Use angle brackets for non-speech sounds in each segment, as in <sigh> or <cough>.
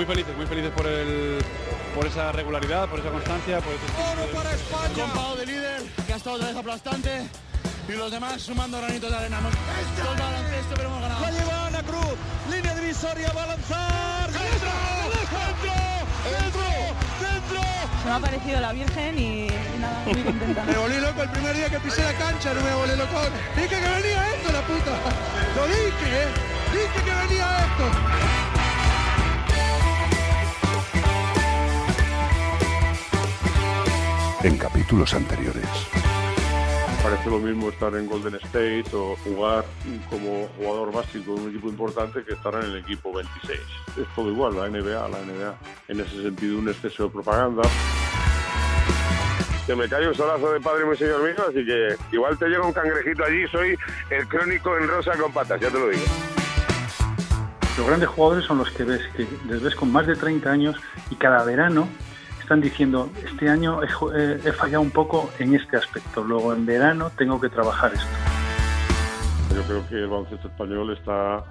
muy felices, muy felices por el por esa regularidad, por esa constancia, por ese Oro para España. Con de líder, que ha estado otra vez aplastante. Y los demás sumando granitos de arena. Hemos baloncesto, pero hemos ganado. La lleva Ana Cruz, línea divisoria, va a lanzar. ¡Dentro! ¡Dentro! ¡Dentro! ¡Dentro! Se me ha parecido la Virgen y, y nada, muy <laughs> contenta. Me volví loco el primer día que pisé la cancha, no me volví loco. Dije que venía esto, la puta. Lo dije, ¿eh? Dije que venía esto. En capítulos anteriores. Parece lo mismo estar en Golden State o jugar como jugador básico de un equipo importante que estar en el equipo 26. Es todo igual, la NBA, la NBA. En ese sentido, un exceso de propaganda. Que me cae un solazo de padre muy señor mío, así que igual te llega un cangrejito allí, soy el crónico en rosa con patas, ya te lo digo. Los grandes jugadores son los que ves, que les ves con más de 30 años y cada verano están diciendo, este año he, eh, he fallado un poco en este aspecto, luego en verano tengo que trabajar esto. Yo creo que el baloncesto español está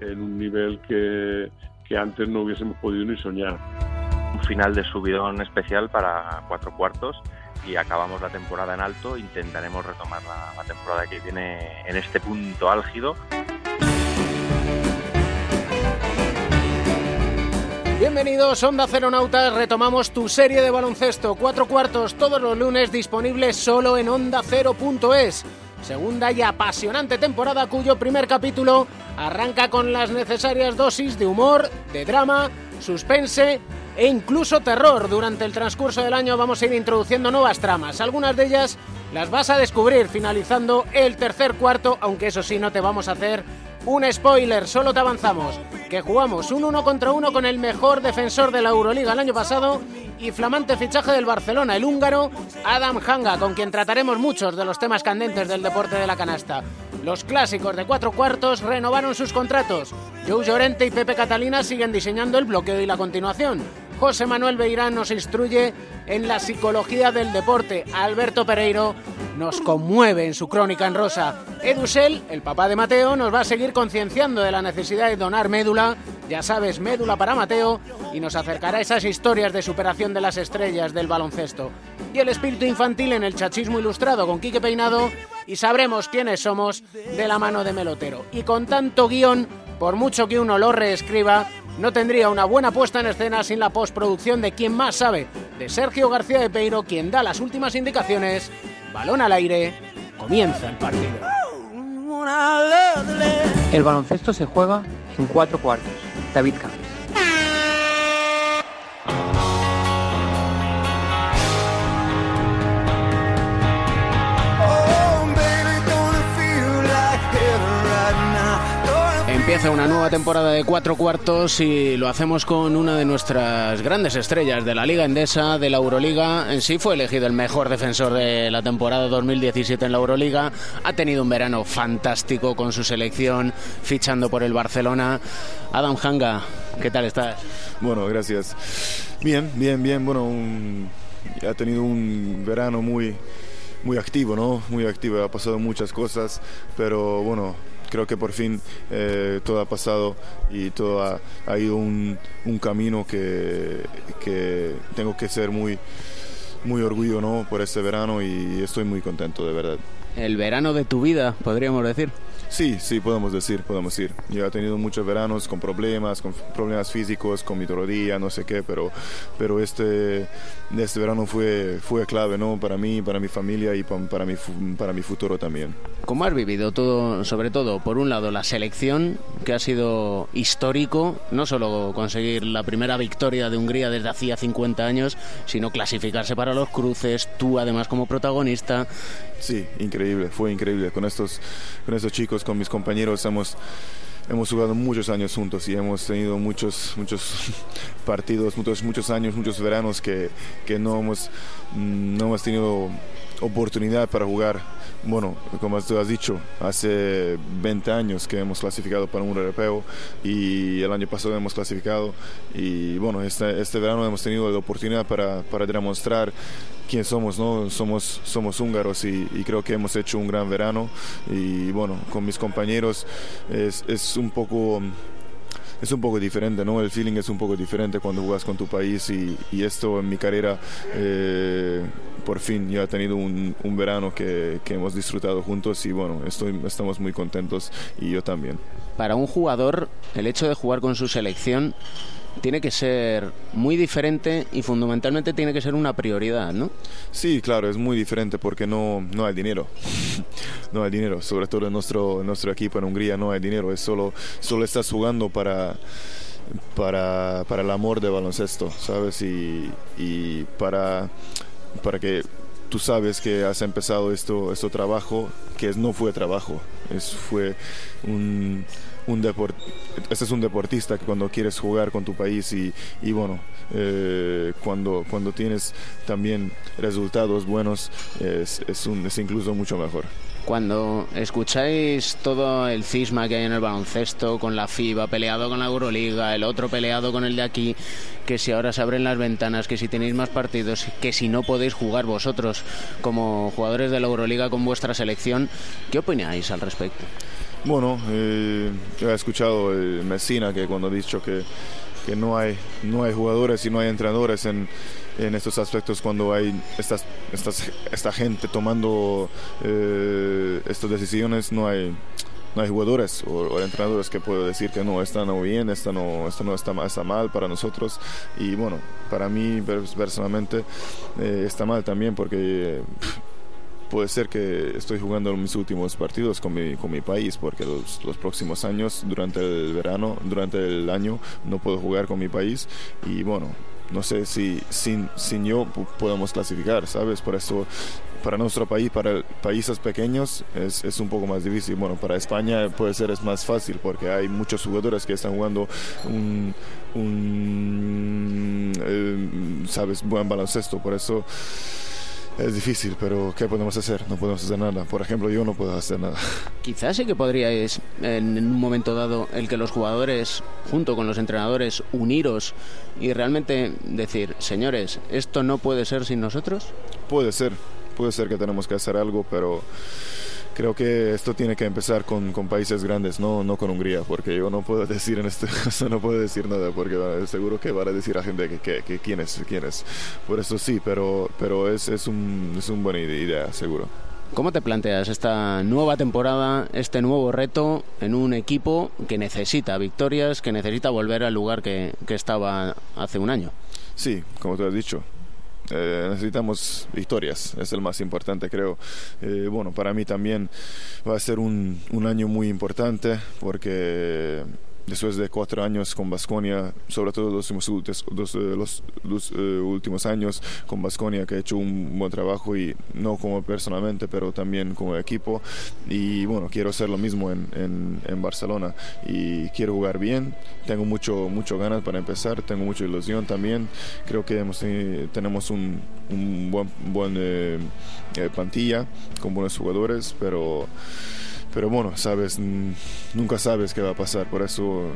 en un nivel que, que antes no hubiésemos podido ni soñar. un final de subidón especial para cuatro cuartos y acabamos la temporada en alto. Intentaremos retomar la, la temporada que viene en este punto álgido. Bienvenidos, Onda Ceronautas. Retomamos tu serie de baloncesto. Cuatro cuartos todos los lunes disponibles solo en OndaCero.es. Segunda y apasionante temporada cuyo primer capítulo arranca con las necesarias dosis de humor, de drama, suspense e incluso terror. Durante el transcurso del año vamos a ir introduciendo nuevas tramas. Algunas de ellas las vas a descubrir finalizando el tercer cuarto, aunque eso sí no te vamos a hacer un spoiler, solo te avanzamos que jugamos un uno contra uno con el mejor defensor de la Euroliga el año pasado y flamante fichaje del Barcelona, el húngaro Adam Hanga, con quien trataremos muchos de los temas candentes del deporte de la canasta. Los clásicos de cuatro cuartos renovaron sus contratos. Joe Llorente y Pepe Catalina siguen diseñando el bloqueo y la continuación. José Manuel Beirán nos instruye en la psicología del deporte. Alberto Pereiro nos conmueve en su crónica en rosa. Edusel, el papá de Mateo, nos va a seguir concienciando de la necesidad de donar médula, ya sabes, médula para Mateo, y nos acercará a esas historias de superación de las estrellas del baloncesto. Y el espíritu infantil en el chachismo ilustrado con Quique Peinado, y sabremos quiénes somos de la mano de Melotero. Y con tanto guion, por mucho que uno lo reescriba, no tendría una buena puesta en escena sin la postproducción de quien más sabe, de Sergio García de Peiro, quien da las últimas indicaciones. Balón al aire, comienza el partido. El baloncesto se juega en cuatro cuartos. David Camps. Empieza una nueva temporada de cuatro cuartos y lo hacemos con una de nuestras grandes estrellas de la Liga Endesa, de la Euroliga. En sí fue elegido el mejor defensor de la temporada 2017 en la Euroliga. Ha tenido un verano fantástico con su selección, fichando por el Barcelona. Adam Hanga, ¿qué tal estás? Bueno, gracias. Bien, bien, bien. Bueno, un- ha tenido un verano muy, muy activo, ¿no? Muy activo. Ha pasado muchas cosas, pero bueno, creo que por fin eh, todo ha pasado y todo ha, ha ido un, un camino que, que tengo que ser muy, muy orgullo, ¿no? Por este verano y estoy muy contento, de verdad. El verano de tu vida, podríamos decir. Sí, sí, podemos decir, podemos decir. Yo he tenido muchos veranos con problemas, con problemas físicos, con mi rodilla, no sé qué, pero, pero este, este verano fue, fue clave, ¿no? Para mí, para mi familia y pa- para mi, para mi futuro también. ¿Cómo has vivido todo, sobre todo, por un lado, la selección, que ha sido histórico, no solo conseguir la primera victoria de Hungría desde hacía 50 años, sino clasificarse para los cruces, tú además como protagonista. Sí, increíble, fue increíble. Con estos, con estos chicos, con mis compañeros, hemos, hemos jugado muchos años juntos y hemos tenido muchos, muchos <laughs> partidos, muchos, muchos años, muchos veranos que, que no, hemos, mm, no hemos tenido oportunidad para jugar. Bueno, como tú has dicho, hace 20 años que hemos clasificado para un europeo y el año pasado hemos clasificado y bueno, este, este verano hemos tenido la oportunidad para, para demostrar quién somos, ¿no? Somos, somos húngaros y, y, creo que hemos hecho un gran verano y bueno, con mis compañeros es, es un poco es un poco diferente, ¿no? El feeling es un poco diferente cuando jugas con tu país y, y esto en mi carrera, eh, por fin, ya he tenido un, un verano que, que, hemos disfrutado juntos y bueno, estoy, estamos muy contentos y yo también. Para un jugador, el hecho de jugar con su selección tiene que ser muy diferente y fundamentalmente tiene que ser una prioridad, ¿no? Sí, claro, es muy diferente porque no, no hay dinero. <laughs> no hay dinero, sobre todo en nuestro, nuestro equipo en Hungría no hay dinero, es solo, solo estás jugando para, para, para el amor de baloncesto, ¿sabes? Y, y para, para que tú sabes que has empezado esto, esto trabajo, que no fue trabajo, es, fue un, un deport, este es un deportista que cuando quieres jugar con tu país y, y bueno, eh, cuando, cuando tienes también resultados buenos es, es, es incluso mucho mejor. Cuando escucháis todo el cisma que hay en el baloncesto, con la FIBA peleado con la Euroliga, el otro peleado con el de aquí, que si ahora se abren las ventanas, que si tenéis más partidos, que si no podéis jugar vosotros como jugadores de la Euroliga con vuestra selección, ¿qué opináis al respecto? Bueno, eh, he escuchado eh, Messina que cuando ha dicho que, que no, hay, no hay jugadores y no hay entrenadores en, en estos aspectos cuando hay estas, estas, esta gente tomando eh, estas decisiones, no hay, no hay jugadores o, entrenadores que puedan decir que no, está no bien, esto no, esto no está, está mal para nosotros. Y bueno, para mí personalmente eh, está mal también porque... puede ser que estoy jugando mis últimos partidos con mi, con mi país porque los, los, próximos años durante el verano durante el año no puedo jugar con mi país. Y bueno no sé si sin, sin yo podemos clasificar sabes por eso para nuestro país para países pequeños es, es, un poco más difícil. Bueno para España puede ser es más fácil porque hay muchos jugadores que están jugando un, un eh, sabes buen baloncesto. Por eso es difícil, pero ¿qué podemos hacer? No podemos hacer nada. Por ejemplo, yo no puedo hacer nada. Quizás sí que podríais, en un momento dado, el que los jugadores, junto con los entrenadores, uniros y realmente decir, señores, ¿esto no puede ser sin nosotros? Puede ser, puede ser que tenemos que hacer algo, pero creo que esto tiene que empezar con, con, países grandes, no, no con Hungría, porque yo no puedo <laughs> decir en este caso, no puedo decir nada, porque seguro que van a decir a gente que, que, que quién es, quién es. Por eso sí, pero, pero es, es, un, es una buena idea, seguro. ¿Cómo te planteas esta nueva temporada, este nuevo reto en un equipo que necesita victorias, que necesita volver al lugar que, que estaba hace un año? Sí, como te has dicho, eh, necesitamos victorias, es el más importante creo. Eh, bueno, para mí también va a ser un, un año muy importante porque después de cuatro años con Basconia, sobre todo los, últimos, los, los, los uh, últimos años con Basconia, que ha hecho un buen trabajo y no como personalmente, pero también como equipo. Y bueno, quiero hacer lo mismo en, en, en Barcelona y quiero jugar bien. Tengo mucho, mucho ganas para empezar, tengo mucha ilusión también. Creo que hemos, tenemos un, un buen, buen eh, eh, plantilla con buenos jugadores, pero pero bueno, sabes, nunca sabes qué va a pasar, por eso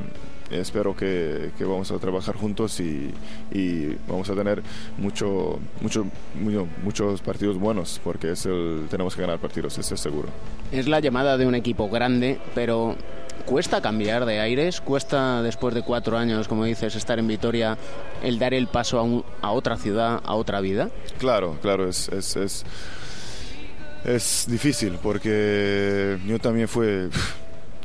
espero que, que vamos a trabajar juntos y, y, vamos a tener mucho, mucho, mucho, muchos partidos buenos, porque es el, tenemos que ganar partidos, eso es seguro. Es la llamada de un equipo grande, pero cuesta cambiar de aires, cuesta después de cuatro años, como dices, estar en Vitoria, el dar el paso a, un, a otra ciudad, a otra vida. Claro, claro, es, es, es es difícil porque yo también fue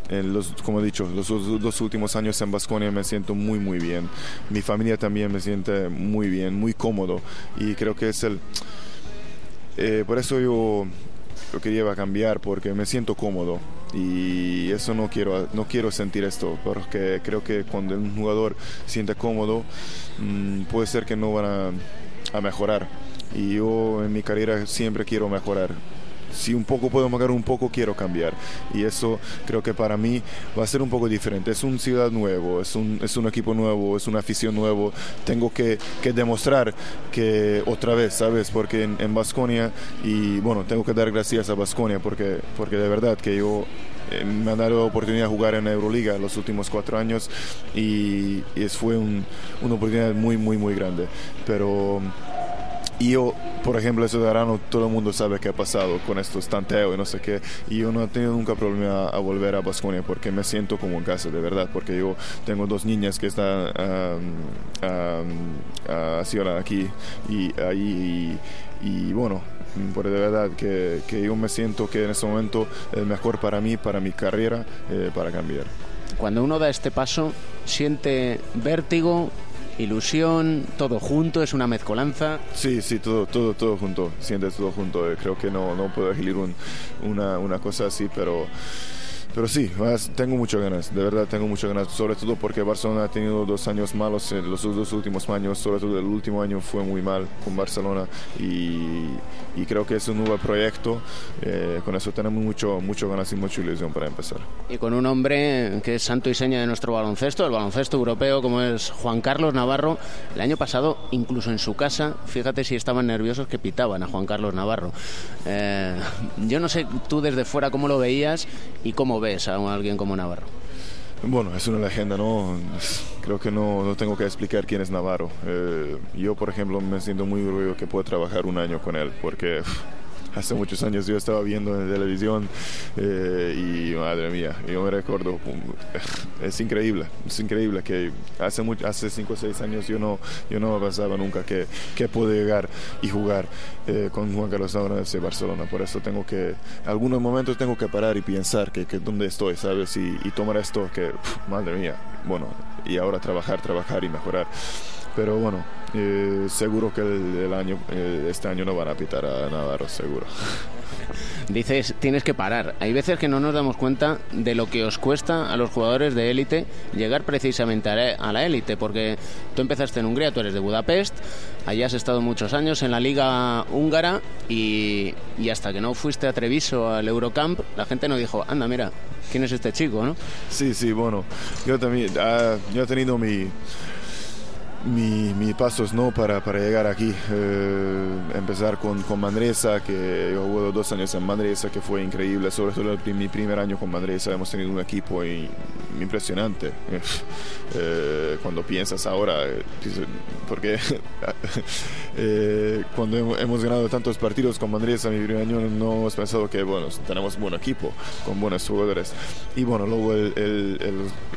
en los, como he dicho, los dos últimos años en Basconia me siento muy, muy bien. Mi familia también me siente muy bien, muy cómodo. Y creo que es el... Eh, por eso yo lo quería cambiar, porque me siento cómodo. Y eso no quiero, no quiero sentir esto, porque creo que cuando un jugador siente cómodo, mmm, puede ser que no van a, a mejorar. Y yo en mi carrera siempre quiero mejorar si un poco puedo mejorar un poco, quiero cambiar. Y eso creo que para mí va a ser un poco diferente. Es un ciudad nuevo, es un, es un equipo nuevo, es una afición nuevo. Tengo que, que demostrar que otra vez, ¿sabes? Porque en Vasconia, y bueno, tengo que dar gracias a Vasconia porque, porque de verdad que yo eh, me han dado la oportunidad de jugar en Euroliga los últimos cuatro años y, y fue un, una oportunidad muy, muy, muy grande. Pero y yo, por ejemplo, eso de Arano, todo el mundo sabe qué ha pasado con estos tanteos y no sé qué. Y yo no he tenido nunca problema a volver a Basconia porque me siento como en casa, de verdad. Porque yo tengo dos niñas que están um, aquí y ahí. Y, bueno, por de verdad que, que, yo me siento que en este momento es mejor para mí, para mi carrera, eh, para cambiar. Cuando uno da este paso, siente vértigo, ilusión, todo junto, es una mezcolanza. Sí, sí, todo, todo, todo junto, sientes todo junto. Eh, creo que no, no puedo elegir una, una cosa así, pero pero sí, tengo muchas ganas, de verdad tengo muchas ganas, sobre todo porque Barcelona ha tenido dos años malos, en los dos últimos años, sobre todo el último año fue muy mal con Barcelona y, y creo que es un nuevo proyecto, eh, con eso tenemos mucho, mucho ganas y mucha ilusión para empezar. Y con un hombre que es santo y seña de nuestro baloncesto, el baloncesto europeo, como es Juan Carlos Navarro, el año pasado, incluso en su casa, fíjate si estaban nerviosos que pitaban a Juan Carlos Navarro. Eh, yo no sé tú desde fuera cómo lo veías y cómo ves a alguien como Navarro? Bueno, es una leyenda, ¿no? Creo que no, no tengo que explicar quién es Navarro. Eh, yo, por ejemplo, me siento muy orgulloso que pueda trabajar un año con él, porque hace muchos años yo estaba viendo en televisión eh, y madre mía, yo me recuerdo, es increíble, es increíble que hace mucho, hace 5 o 6 años yo no, yo no pensaba nunca que, que pude llegar y jugar eh, con Juan Carlos Navarro de Barcelona, por eso tengo que, algunos momentos tengo que parar y pensar que, que dónde estoy, ¿sabes? Y, y tomar esto que, madre mía, bueno, y ahora trabajar, trabajar y mejorar. Pero bueno, eh, seguro que el, año, eh, este año no van a pitar a Navarro, seguro. <laughs> Dices, tienes que parar. Hay veces que no nos damos cuenta de lo que os cuesta a los jugadores de élite llegar precisamente a la élite, porque tú empezaste en Hungría, tú eres de Budapest, allí has estado muchos años en la liga húngara y, y hasta que no fuiste a Treviso al Eurocamp, la gente no dijo, anda, mira, ¿quién es este chico? ¿no? Sí, sí, bueno, yo también, ah, yo he tenido mi mi, mi pasos ¿no? para, para llegar aquí. Eh, empezar con, con Mandresa, que yo jugué dos años en Mandresa, que fue increíble, sobre todo el, mi primer año con Mandresa. Hemos tenido un equipo impresionante. <laughs> Eh, cuando piensas ahora, eh, porque <laughs> cuando hemos ganado tantos partidos con Mandresa, mi primer año no hemos pensado que bueno, tenemos buen equipo, con buenos jugadores. Y bueno, luego el, el,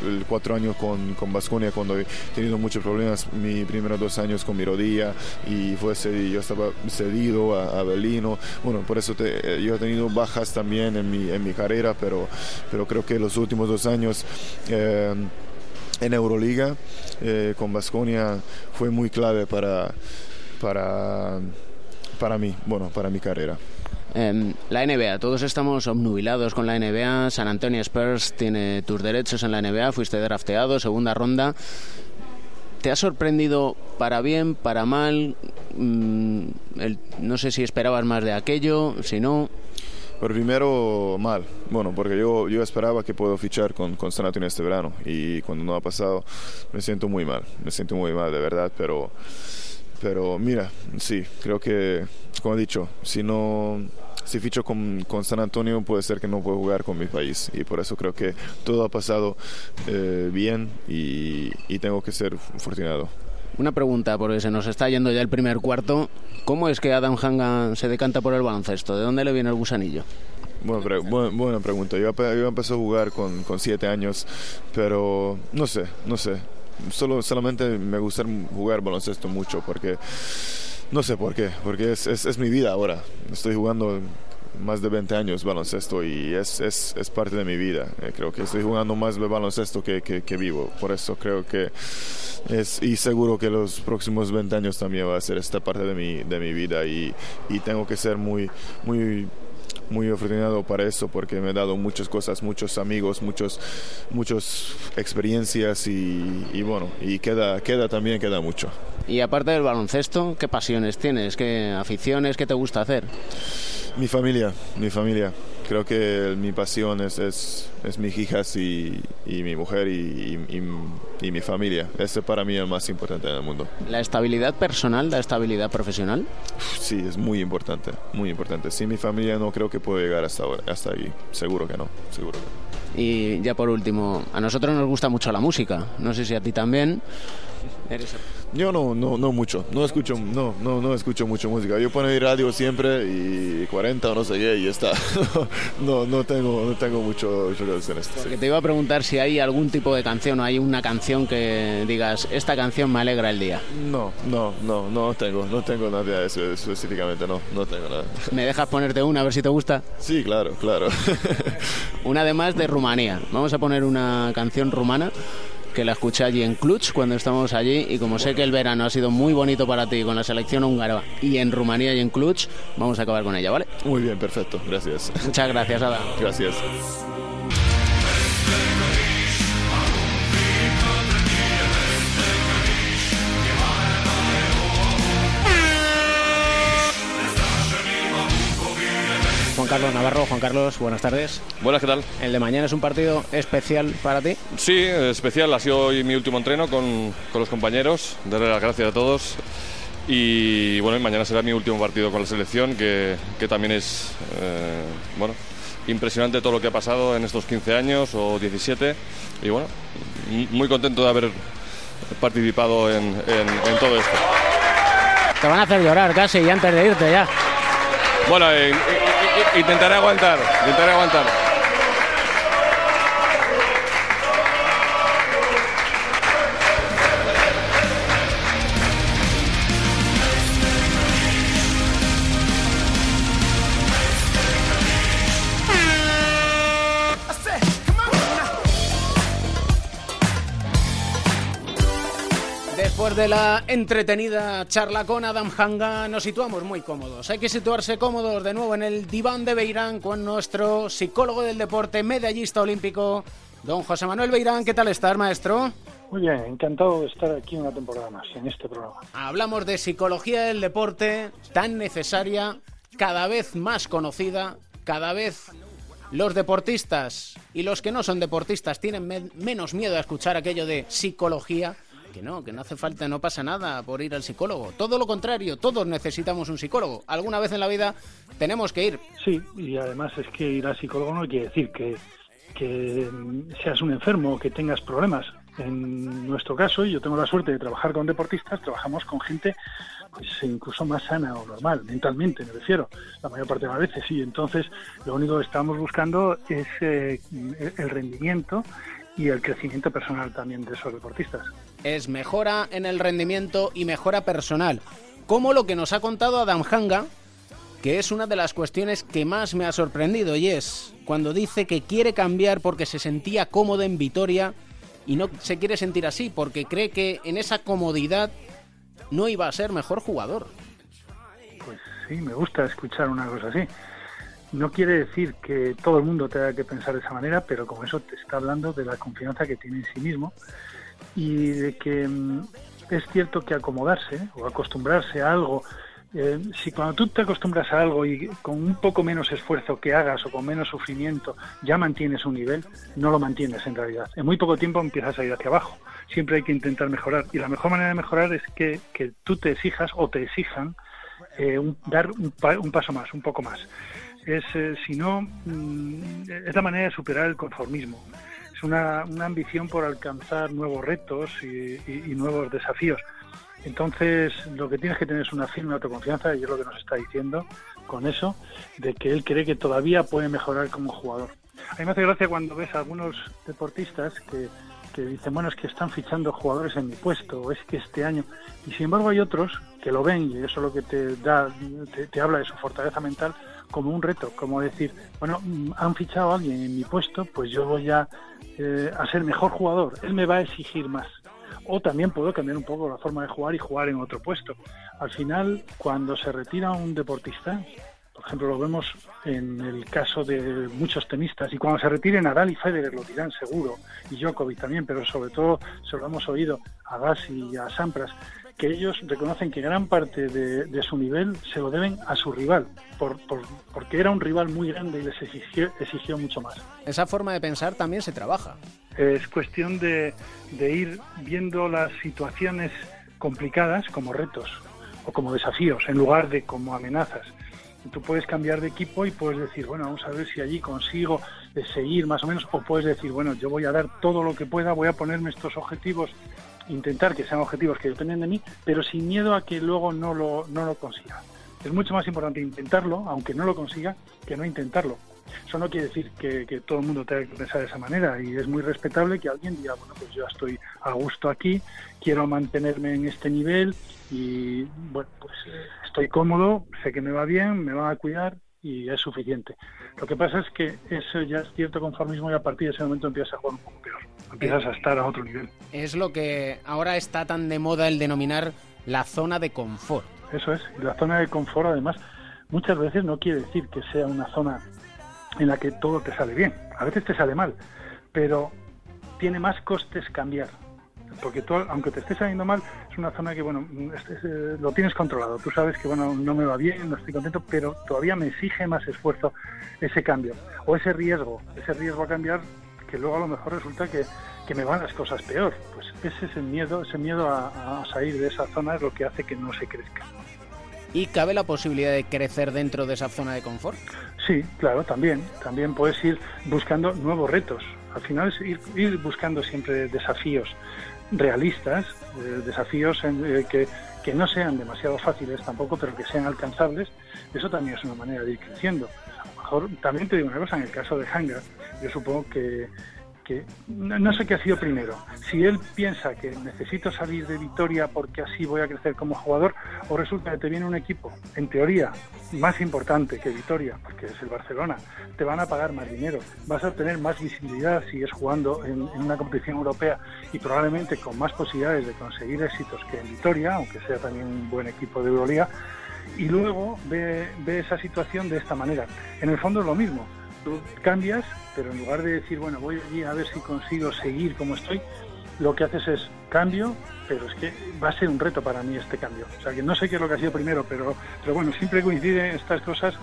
el, cuatro años con, con Basconia, cuando he tenido muchos problemas mis primeros dos años con mi rodilla y fue yo estaba cedido a, a Belino. Bueno, por eso te, yo he tenido bajas también en mi, en mi carrera, pero, pero creo que los últimos dos años... Eh, en Euroliga eh, con Basconia fue muy clave para, para, para mí, bueno, para mi carrera. Em, la NBA, todos estamos obnubilados con la NBA. San Antonio Spurs tiene tus derechos en la NBA, fuiste drafteado, segunda ronda. ¿Te ha sorprendido para bien, para mal? Mm, no sé si esperabas más de aquello, si no. Pero primero mal, bueno, porque yo, yo esperaba que puedo fichar con, con San Antonio este verano y cuando no ha pasado me siento muy mal, me siento muy mal de verdad, pero, pero mira, sí, creo que, como he dicho, si no si ficho con, con, San Antonio puede ser que no pueda jugar con mi país y por eso creo que todo ha pasado eh, bien y, y tengo que ser afortunado. Una pregunta, porque se nos está yendo ya el primer cuarto. ¿Cómo es que Adam Hanga se decanta por el baloncesto? ¿De dónde le viene el gusanillo? Buena, buena, pregunta. Yo, yo, empecé a jugar con, con siete años, pero no sé, no sé. Solo, solamente me gusta jugar baloncesto mucho porque no sé por qué, porque es, es, mi vida ahora. Estoy jugando más de 20 años baloncesto y es, es, parte de mi vida. Eh, creo que estoy jugando más baloncesto que, que, que, vivo. Por eso creo que es, y seguro que los próximos 20 años también va a ser esta parte de mi, de mi vida y, y tengo que ser muy, muy muy afortunado para eso porque me he dado muchas cosas, muchos amigos, muchos, muchas experiencias y, y, bueno, y queda, queda también, queda mucho. Y aparte del baloncesto, ¿qué pasiones tienes? ¿Qué aficiones? ¿Qué te gusta hacer? Mi familia, mi familia. Creo que mi pasión es, es, es mis hijas y, y mi mujer y, y, y mi familia. Ese para mí es el más importante en el mundo. ¿La estabilidad personal, la estabilidad profesional? Sí, es muy importante, muy importante. Sin mi familia no creo que pueda llegar hasta, ahora, hasta ahí. Seguro que no, seguro que no. Y ya por último, a nosotros nos gusta mucho la música. No sé si a ti también. Eres... Yo no, no, no mucho. No escucho, no, no, no escucho mucho música. Yo pongo radio siempre y 40 o no sé qué y ya está. <laughs> No, no tengo, no tengo mucho, decir en esto. Te iba a preguntar si hay algún tipo de canción o hay una canción que digas esta canción me alegra el día. No, no, no, no tengo, no tengo nada de eso específicamente. No, no tengo nada. ¿Me dejas ponerte una a ver si te gusta? Sí, claro, claro. <laughs> una además de Rumanía. Vamos a poner una canción rumana que la escuché allí en Cluj cuando estábamos allí y como sé que el verano ha sido muy bonito para ti con la selección húngara y en Rumanía y en Cluj, vamos a acabar con ella, ¿vale? Muy bien, perfecto, gracias. Muchas gracias, Adam. Gracias. Juan Carlos Navarro. Juan Carlos, buenas tardes. Buenas, ¿qué tal? ¿El de mañana es un partido especial para ti? Sí, especial. Ha sido hoy mi último entreno con, con los compañeros. Darle las gracias a todos. Y bueno, mañana será mi último partido con la selección, que, que también es eh, bueno, impresionante todo lo que ha pasado en estos 15 años o 17. Y bueno, muy contento de haber participado en, en, en todo esto. Te van a hacer llorar casi antes de irte ya. Bueno, eh, intentaré aguantar, intentaré aguantar. De la entretenida charla con Adam Hanga, nos situamos muy cómodos. Hay que situarse cómodos de nuevo en el diván de Beirán con nuestro psicólogo del deporte, medallista olímpico, don José Manuel Beirán. ¿Qué tal estás, maestro? Muy bien, encantado de estar aquí una temporada más en este programa. Hablamos de psicología del deporte, tan necesaria, cada vez más conocida, cada vez los deportistas y los que no son deportistas tienen me menos miedo a escuchar aquello de psicología que no, que no hace falta, no pasa nada por ir al psicólogo. Todo lo contrario, todos necesitamos un psicólogo. Alguna vez en la vida tenemos que ir. Sí, y además es que ir al psicólogo no quiere decir que, que seas un enfermo que tengas problemas. En nuestro caso, y yo tengo la suerte de trabajar con deportistas, trabajamos con gente pues incluso más sana o normal, mentalmente me refiero, la mayor parte de las veces, sí. Entonces, lo único que estamos buscando es eh, el rendimiento y el crecimiento personal también de esos deportistas. Es mejora en el rendimiento y mejora personal, como lo que nos ha contado Adam Hanga, que es una de las cuestiones que más me ha sorprendido y es cuando dice que quiere cambiar porque se sentía cómodo en Vitoria y no se quiere sentir así porque cree que en esa comodidad no iba a ser mejor jugador. Pues sí, me gusta escuchar una cosa así. No quiere decir que todo el mundo tenga que pensar de esa manera, pero con eso te está hablando de la confianza que tiene en sí mismo y de que mm, es cierto que acomodarse o acostumbrarse a algo, eh, si cuando tú te acostumbras a algo y con un poco menos esfuerzo que hagas o con menos sufrimiento ya mantienes un nivel, no lo mantienes en realidad. En muy poco tiempo empiezas a ir hacia abajo. Siempre hay que intentar mejorar y la mejor manera de mejorar es que, que tú te exijas o te exijan eh, un, dar un, un paso más, un poco más es, eh, si no, mm, es la manera de superar el conformismo. Es una, una ambición por alcanzar nuevos retos y, y, nuevos desafíos. Entonces, lo que tienes que tener es una firme autoconfianza, y es lo que nos está diciendo con eso, de que él cree que todavía puede mejorar como jugador. A mí me hace gracia cuando ves a algunos deportistas que, que dicen, bueno, es que están fichando jugadores en mi puesto, o es que este año. Y sin embargo, hay otros que lo ven, y eso es lo que te da, te, te habla de su fortaleza mental, como un reto, como decir, bueno, han fichado a alguien en mi puesto, pues yo voy a, eh, a ser mejor jugador, él me va a exigir más. O también puedo cambiar un poco la forma de jugar y jugar en otro puesto. Al final, cuando se retira un deportista, por ejemplo, lo vemos en el caso de muchos tenistas, y cuando se retiren Nadal y Federer lo dirán seguro, y Djokovic también, pero sobre todo se lo hemos oído a Gassi y a Sampras, que ellos reconocen que gran parte de, su nivel se lo deben a su rival, por, porque era un rival muy grande y les exigió, exigió mucho más. Esa forma de pensar también se trabaja. Es cuestión de, de ir viendo las situaciones complicadas como retos o como desafíos en lugar de como amenazas. Tú puedes cambiar de equipo y puedes decir, bueno, vamos a ver si allí consigo seguir más o menos, o puedes decir, bueno, yo voy a dar todo lo que pueda, voy a ponerme estos objetivos intentar que sean objetivos que dependen de mí, pero sin miedo a que luego no lo, no lo consiga. Es mucho más importante intentarlo, aunque no lo consiga, que no intentarlo. Eso no quiere decir que, todo el mundo tenga que pensar de esa manera y es muy respetable que alguien diga, bueno, pues yo estoy a gusto aquí, quiero mantenerme en este nivel y, bueno, pues eh, estoy cómodo, sé que me va bien, me van a cuidar y es suficiente. Lo que pasa es que eso ya es cierto conformismo y a partir de ese momento empiezas a jugar un poco peor empiezas a estar a otro nivel. Es lo que ahora está tan de moda el denominar la zona de confort. Eso es, y la zona de confort además muchas veces no quiere decir que sea una zona en la que todo te sale bien, a veces te sale mal, pero tiene más costes cambiar. Porque tú, aunque te esté saliendo mal, es una zona que, bueno, eh, lo tienes controlado. Tú sabes que, bueno, no me va bien, no estoy contento, pero todavía me exige más esfuerzo ese cambio. O ese riesgo, ese riesgo a cambiar que luego a lo mejor resulta que, me van las cosas peor. Pues ese es el miedo, ese miedo a, salir de esa zona es lo que hace que no se crezca. ¿Y cabe la posibilidad de crecer dentro de esa zona de confort? Sí, claro, también. También puedes ir buscando nuevos retos. Al final es ir, buscando siempre desafíos realistas, eh, desafíos en, eh, que, que no sean demasiado fáciles tampoco, pero que sean alcanzables. Eso también es una manera de ir creciendo. A lo mejor, también te digo una cosa, en el caso de Hangar, yo supongo que, no, sé qué ha sido primero. Si él piensa que necesito salir de Vitoria porque así voy a crecer como jugador, o resulta que te viene un equipo, en teoría, más importante que Vitoria, porque es el Barcelona, te van a pagar más dinero, vas a tener más visibilidad si es jugando en, una competición europea y probablemente con más posibilidades de conseguir éxitos que en Vitoria, aunque sea también un buen equipo de Euroliga, y luego ve, ve esa situación de esta manera. En el fondo es lo mismo tú cambias, pero en lugar de decir, bueno, voy allí a ver si consigo seguir como estoy, lo que haces es cambio, pero es que va a ser un reto para mí este cambio. O sea, que no sé qué es lo que ha sido primero, pero, pero bueno, siempre coinciden estas cosas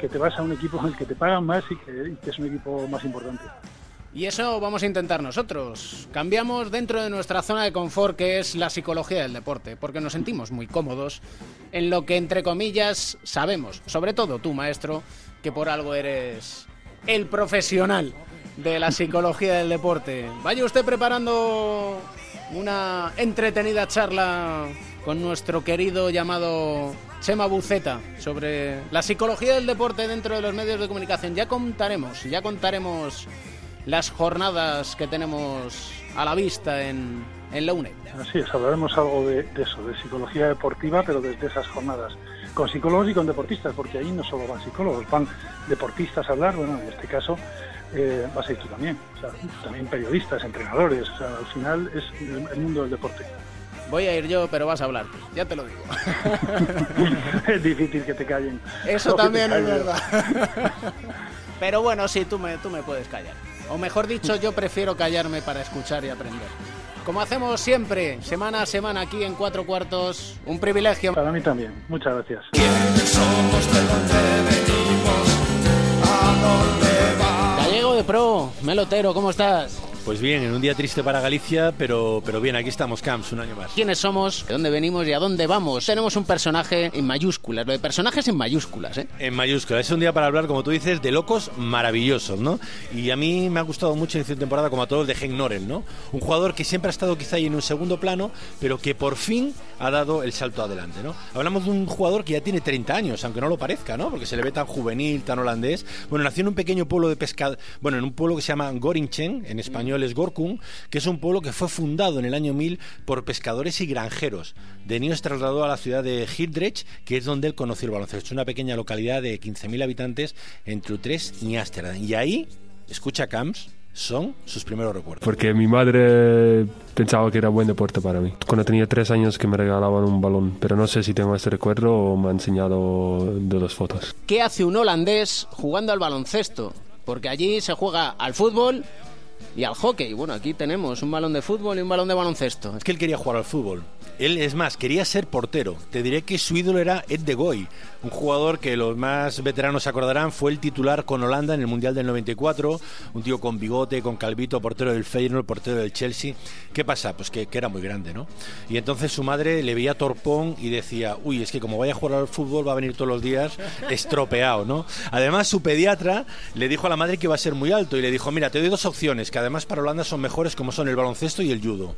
que te vas a un equipo en el que te pagan más y que, y que es un equipo más importante. Y eso vamos a intentar nosotros. Cambiamos dentro de nuestra zona de confort, que es la psicología del deporte, porque nos sentimos muy cómodos en lo que, entre comillas, sabemos, sobre todo tú, maestro, que por algo eres el profesional de la psicología del deporte. Vaya usted preparando una entretenida charla con nuestro querido llamado Chema Buceta sobre la psicología del deporte dentro de los medios de comunicación. Ya contaremos, ya contaremos las jornadas que tenemos a la vista en, en la UNED. Así es, hablaremos algo de, de eso, de psicología deportiva, pero desde esas jornadas con psicólogos y con deportistas, porque ahí no solo van psicólogos, van deportistas a hablar, bueno, en este caso eh, vas a ir tú también, o sea, también periodistas, entrenadores, o sea, al final es el, mundo del deporte. Voy a ir yo, pero vas a hablar ya te lo digo. <laughs> es difícil que te callen. Eso <laughs> también es verdad. <laughs> pero bueno, sí, tú me, tú me puedes callar. O mejor dicho, yo prefiero callarme para escuchar y aprender como hacemos siempre, semana a semana aquí en Cuatro Cuartos. Un privilegio. Para mí también. Muchas gracias. Gallego de Pro, Melotero, ¿cómo estás? Pues bien, en un día triste para Galicia, pero, pero bien, aquí estamos, Camps, un año más. ¿Quiénes somos? ¿De dónde venimos y a dónde vamos? Tenemos un personaje en mayúsculas, lo de personajes en mayúsculas, ¿eh? En mayúsculas. Es un día para hablar, como tú dices, de locos maravillosos, ¿no? Y a mí me ha gustado mucho en esta temporada, como a todos, de Gen Norel, ¿no? Un jugador que siempre ha estado quizá ahí en un segundo plano, pero que por fin ha dado el salto adelante, ¿no? Hablamos de un jugador que ya tiene 30 años, aunque no lo parezca, ¿no? Porque se le ve tan juvenil, tan holandés. Bueno, nació en un pequeño pueblo de pescado, bueno, en un pueblo que se llama Gorinchen, en español es Gorkun, que es un pueblo que fue fundado en el año 1000 por pescadores y granjeros. De niño se trasladó a la ciudad de Hildrecht, que es donde él conoció el baloncesto. Es una pequeña localidad de 15.000 habitantes entre Utrecht y Ámsterdam. Y ahí, escucha Camps, son sus primeros recuerdos. Porque mi madre pensaba que era buen deporte para mí. Cuando tenía tres años que me regalaban un balón, pero no sé si tengo este recuerdo o me ha enseñado de las fotos. ¿Qué hace un holandés jugando al baloncesto? Porque allí se juega al fútbol, y al hockey. Bueno, aquí tenemos un balón de fútbol y un balón de baloncesto. Es que él quería jugar al fútbol. Él, es más, quería ser portero. Te diré que su ídolo era Ed de Goy, un jugador que los más veteranos se acordarán, fue el titular con Holanda en el Mundial del 94, un tío con bigote, con calvito, portero del Feyenoord, portero del Chelsea. ¿Qué pasa? Pues que, que era muy grande, ¿no? Y entonces su madre le veía torpón y decía, uy, es que como vaya a jugar al fútbol va a venir todos los días <laughs> estropeado, ¿no? Además, su pediatra le dijo a la madre que iba a ser muy alto y le dijo, mira, te doy dos opciones, que además para Holanda son mejores como son el baloncesto y el judo.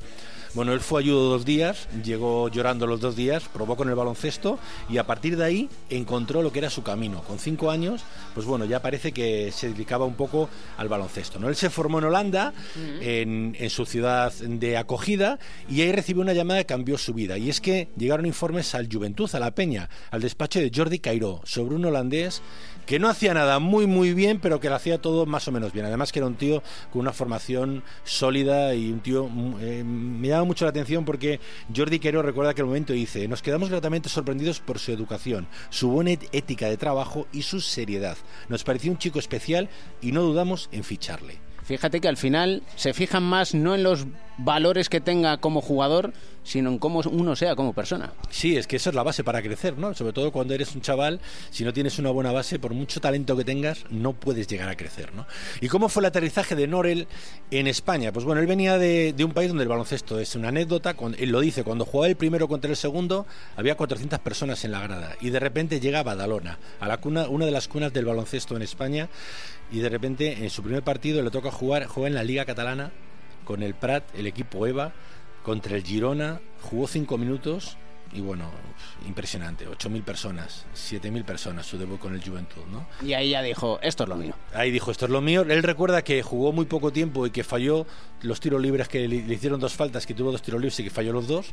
Bueno, él fue a judo dos días, llegó llorando los dos días, probó con el baloncesto y a partir de ahí encontró lo que era su camino. Con cinco años, pues bueno, ya parece que se dedicaba un poco al baloncesto. ¿no? Él se formó en Holanda, en, en su ciudad de acogida, y ahí recibió una llamada que cambió su vida. Y es que llegaron informes al Juventud, a la Peña, al despacho de Jordi Cairó, sobre un holandés que no hacía nada muy muy bien, pero que lo hacía todo más o menos bien. Además que era un tío con una formación sólida y un tío... mm, eh, me llama mucho la atención porque Jordi Quero recuerda que el momento dice, nos quedamos gratamente sorprendidos por su educación, su buena ética de trabajo y su seriedad. Nos pareció un chico especial y no dudamos en ficharle. Fíjate que al final se fijan más no en los valores que tenga como jugador, sino en cómo uno sea como persona. Sí, es que esa es la base para crecer, ¿no? Sobre todo cuando eres un chaval, si no tienes una buena base, por mucho talento que tengas, no puedes llegar a crecer, ¿no? ¿Y cómo fue el aterrizaje de Norel en España? Pues bueno, él venía de, de un país donde el baloncesto es una anécdota, él lo dice, cuando jugaba el primero contra el segundo, había 400 personas en la grada, y de repente llega a Badalona, a la cuna, una de las cunas del baloncesto en España, y de repente en su primer partido le toca jugar, juega en la Liga Catalana con el Prat, el equipo EVA, contra el Girona, jugó cinco minutos y bueno, impresionante, 8.000 personas, 7.000 personas su debut con el Juventud, ¿no? Y ahí ya dijo, esto es lo mío. Ahí dijo, esto es lo mío. Él recuerda que jugó muy poco tiempo y que falló los tiros libres, que le, hicieron dos faltas, que tuvo dos tiros libres y que falló los dos.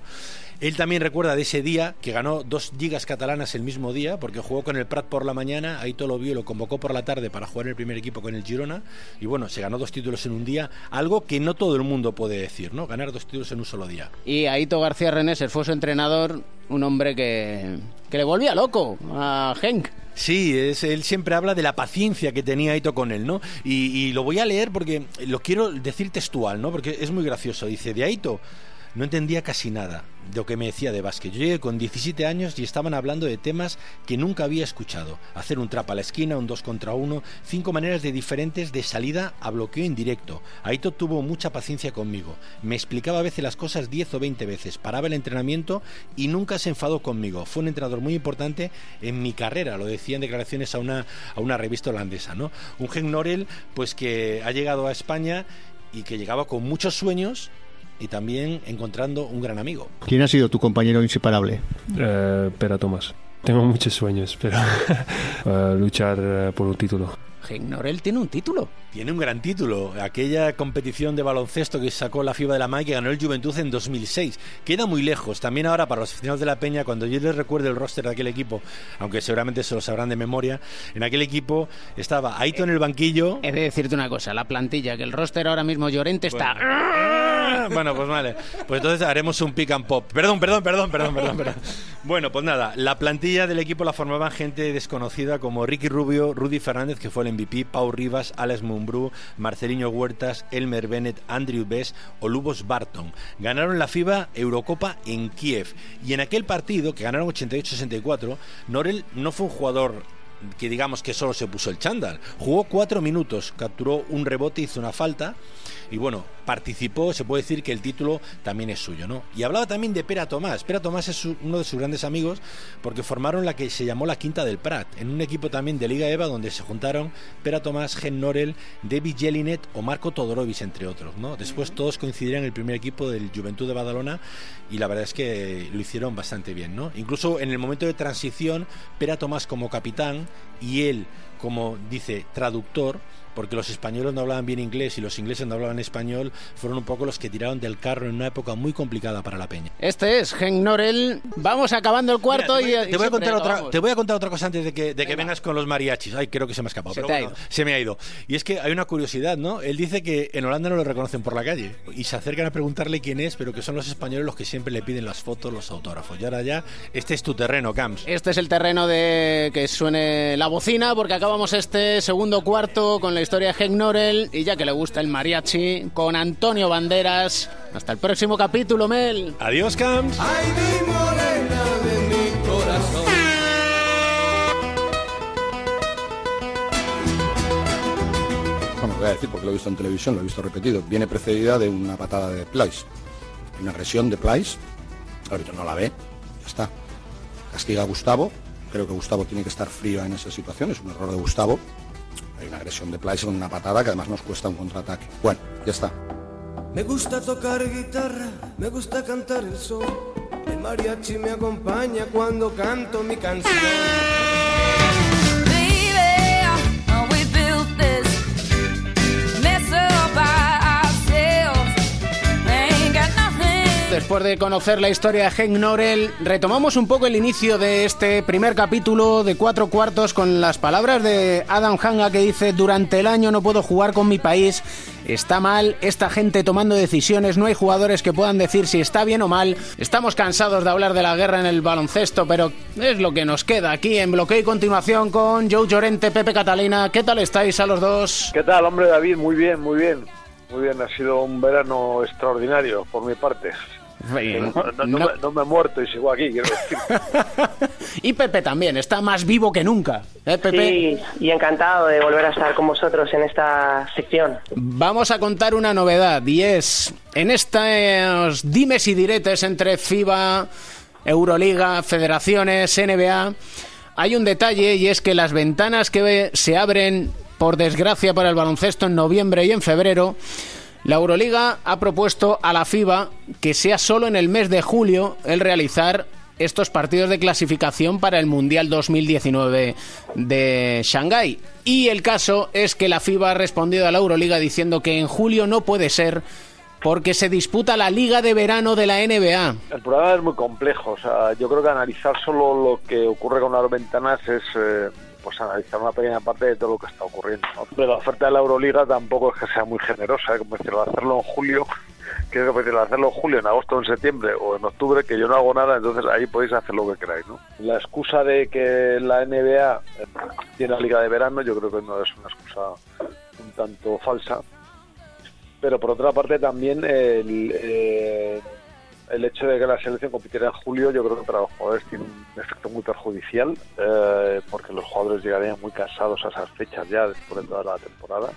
Él también recuerda de ese día que ganó dos ligas catalanas el mismo día, porque jugó con el Prat por la mañana, ahí todo lo vio lo convocó por la tarde para jugar en el primer equipo con el Girona. Y bueno, se ganó dos títulos en un día, algo que no todo el mundo puede decir, ¿no? Ganar dos títulos en un solo día. Y Aito García Reneser fue su entrenador, un hombre que, que le volvía loco a Henk. Sí, es, él siempre habla de la paciencia que tenía Aito con él, ¿no? Y, y lo voy a leer porque lo quiero decir textual, ¿no? Porque es muy gracioso. Dice, de Aito no entendía casi nada de lo que me decía de básquet. Yo llegué con 17 años y estaban hablando de temas que nunca había escuchado. Hacer un trap a la esquina, un 2 contra 1, cinco maneras de diferentes de salida a bloqueo indirecto. Aito tuvo mucha paciencia conmigo. Me explicaba a veces las cosas 10 o 20 veces. Paraba el entrenamiento y nunca se enfadó conmigo. Fue un entrenador muy importante en mi carrera, lo decía en declaraciones a una, a una revista holandesa, ¿no? Un Gen Norel, pues que ha llegado a España y que llegaba con muchos sueños y también encontrando un gran amigo. ¿Quién ha sido tu compañero inseparable? Eh, Pera Tomás. Tengo muchos sueños, pero <laughs> eh, luchar eh, por un título. Norel tiene un título. Tiene un gran título, aquella competición de baloncesto que sacó la FIBA de la MAI que ganó el Juventud en 2006. Queda muy lejos, también ahora para los aficionados de la Peña, cuando yo les recuerde el roster de aquel equipo, aunque seguramente se lo sabrán de memoria, en aquel equipo estaba Aito en el banquillo. He de decirte una cosa, la plantilla, que el roster ahora mismo Llorente está... Bueno, pues vale. Pues entonces haremos un pick and pop. Perdón, perdón, perdón, perdón, perdón. perdón. Bueno, pues nada, la plantilla del equipo la formaban gente desconocida como Ricky Rubio, Rudy Fernández, que fue el MVP, Pau Rivas, Alex Mumbrú, Marcelino Huertas, Elmer Bennett, Andrew Bess o Lubos Barton. Ganaron la FIBA Eurocopa en Kiev. Y en aquel partido, que ganaron 88-64, Norel no fue un jugador que digamos que solo se puso el chándal. Jugó cuatro minutos, capturó un rebote, hizo una falta y bueno, participó, se puede decir que el título también es suyo, ¿no? Y hablaba también de Pera Tomás. Pera Tomás es uno de sus grandes amigos porque formaron la que se llamó la Quinta del Prat, en un equipo también de Liga EVA donde se juntaron Pera Tomás, Gen Norel, David Jelinet o Marco Todorovic, entre otros, ¿no? Después todos coincidieron en el primer equipo del Juventud de Badalona y la verdad es que lo hicieron bastante bien, ¿no? Incluso en el momento de transición, Pera Tomás como capitán y él como dice traductor porque los españoles no hablaban bien inglés y los ingleses no hablaban español, fueron un poco los que tiraron del carro en una época muy complicada para la peña. Este es Henk Norel. Vamos acabando el cuarto Mira, y... te, voy a contar otra, te voy a contar otra cosa antes de que, de que vengas con los mariachis. Ay, creo que se me ha escapado. Se pero te ha bueno, ido. se me ha ido. Y es que hay una curiosidad, ¿no? Él dice que en Holanda no lo reconocen por la calle y se acercan a preguntarle quién es, pero que son los españoles los que siempre le piden las fotos, los autógrafos. Y ahora ya, este es tu terreno, Camps. Este es el terreno de que suene la bocina porque acaba acabamos este segundo cuarto con la historia de Norel y ya que le gusta el mariachi, con Antonio Banderas. Hasta el próximo capítulo, Mel. Adiós, Camps. Ay, mi morena de mi corazón. Bueno, voy a decir porque lo he visto en televisión, lo he visto repetido. Viene precedida de una patada de Plais. Una agresión de Plais. El árbitro no la ve. Ya está. Castiga a Gustavo. Creo que Gustavo tiene que estar frío en esa situación. Es un error de Gustavo. Hay una agresión de Plais con una patada que además nos cuesta un contraataque. Bueno, ya está. Me gusta tocar guitarra, me gusta cantar el sol. El mariachi me acompaña cuando canto mi canción. Después de conocer la historia de Hank Norel, retomamos un poco el inicio de este primer capítulo de cuatro cuartos con las palabras de Adam Hanga que dice durante el año no puedo jugar con mi país, está mal, esta gente tomando decisiones, no hay jugadores que puedan decir si está bien o mal, estamos cansados de hablar de la guerra en el baloncesto, pero es lo que nos queda aquí en bloqueo y continuación con Joe Llorente, Pepe Catalina, ¿qué tal estáis a los dos? ¿Qué tal, hombre David? Muy bien, muy bien. Muy bien, ha sido un verano extraordinario por mi parte. No, no- no me, no me he muerto y sigo aquí, quiero decir. <laughs> Y Pepe también, está más vivo que nunca. ¿Eh, Pepe? Sí, y encantado de volver a estar con vosotros en esta sección. Vamos a contar una novedad y es en estos dimes y diretes entre FIBA, Euroliga, federaciones, NBA, hay un detalle y es que las ventanas que se abren, por desgracia para el baloncesto, en noviembre y en febrero, la Euroliga ha propuesto a la FIBA que sea solo en el mes de julio el realizar estos partidos de clasificación para el Mundial 2019 de Shanghái. Y el caso es que la FIBA ha respondido a la Euroliga diciendo que en julio no puede ser porque se disputa la Liga de Verano de la NBA. El programa es muy complejo. Yo creo que analizar solo lo que ocurre con las ventanas es eh, pues analizar una pequeña parte de todo lo que está ocurriendo. Pero la oferta de la Euroliga tampoco es que sea muy generosa. ¿eh? Como decirlo, hacerlo en julio, <laughs> que es como decirlo, hacerlo en julio, en agosto, en septiembre o en octubre, que yo no hago nada, entonces ahí podéis hacer lo que queráis. ¿no? La excusa de que la NBA eh, tiene la Liga de Verano, yo creo que no es una excusa un tanto falsa pero por otra parte también el, eh, el hecho de que la selección compitiera en julio yo creo que para los jugadores tiene un efecto muy perjudicial eh, porque los jugadores llegarían muy cansados a esas fechas ya después de toda la temporada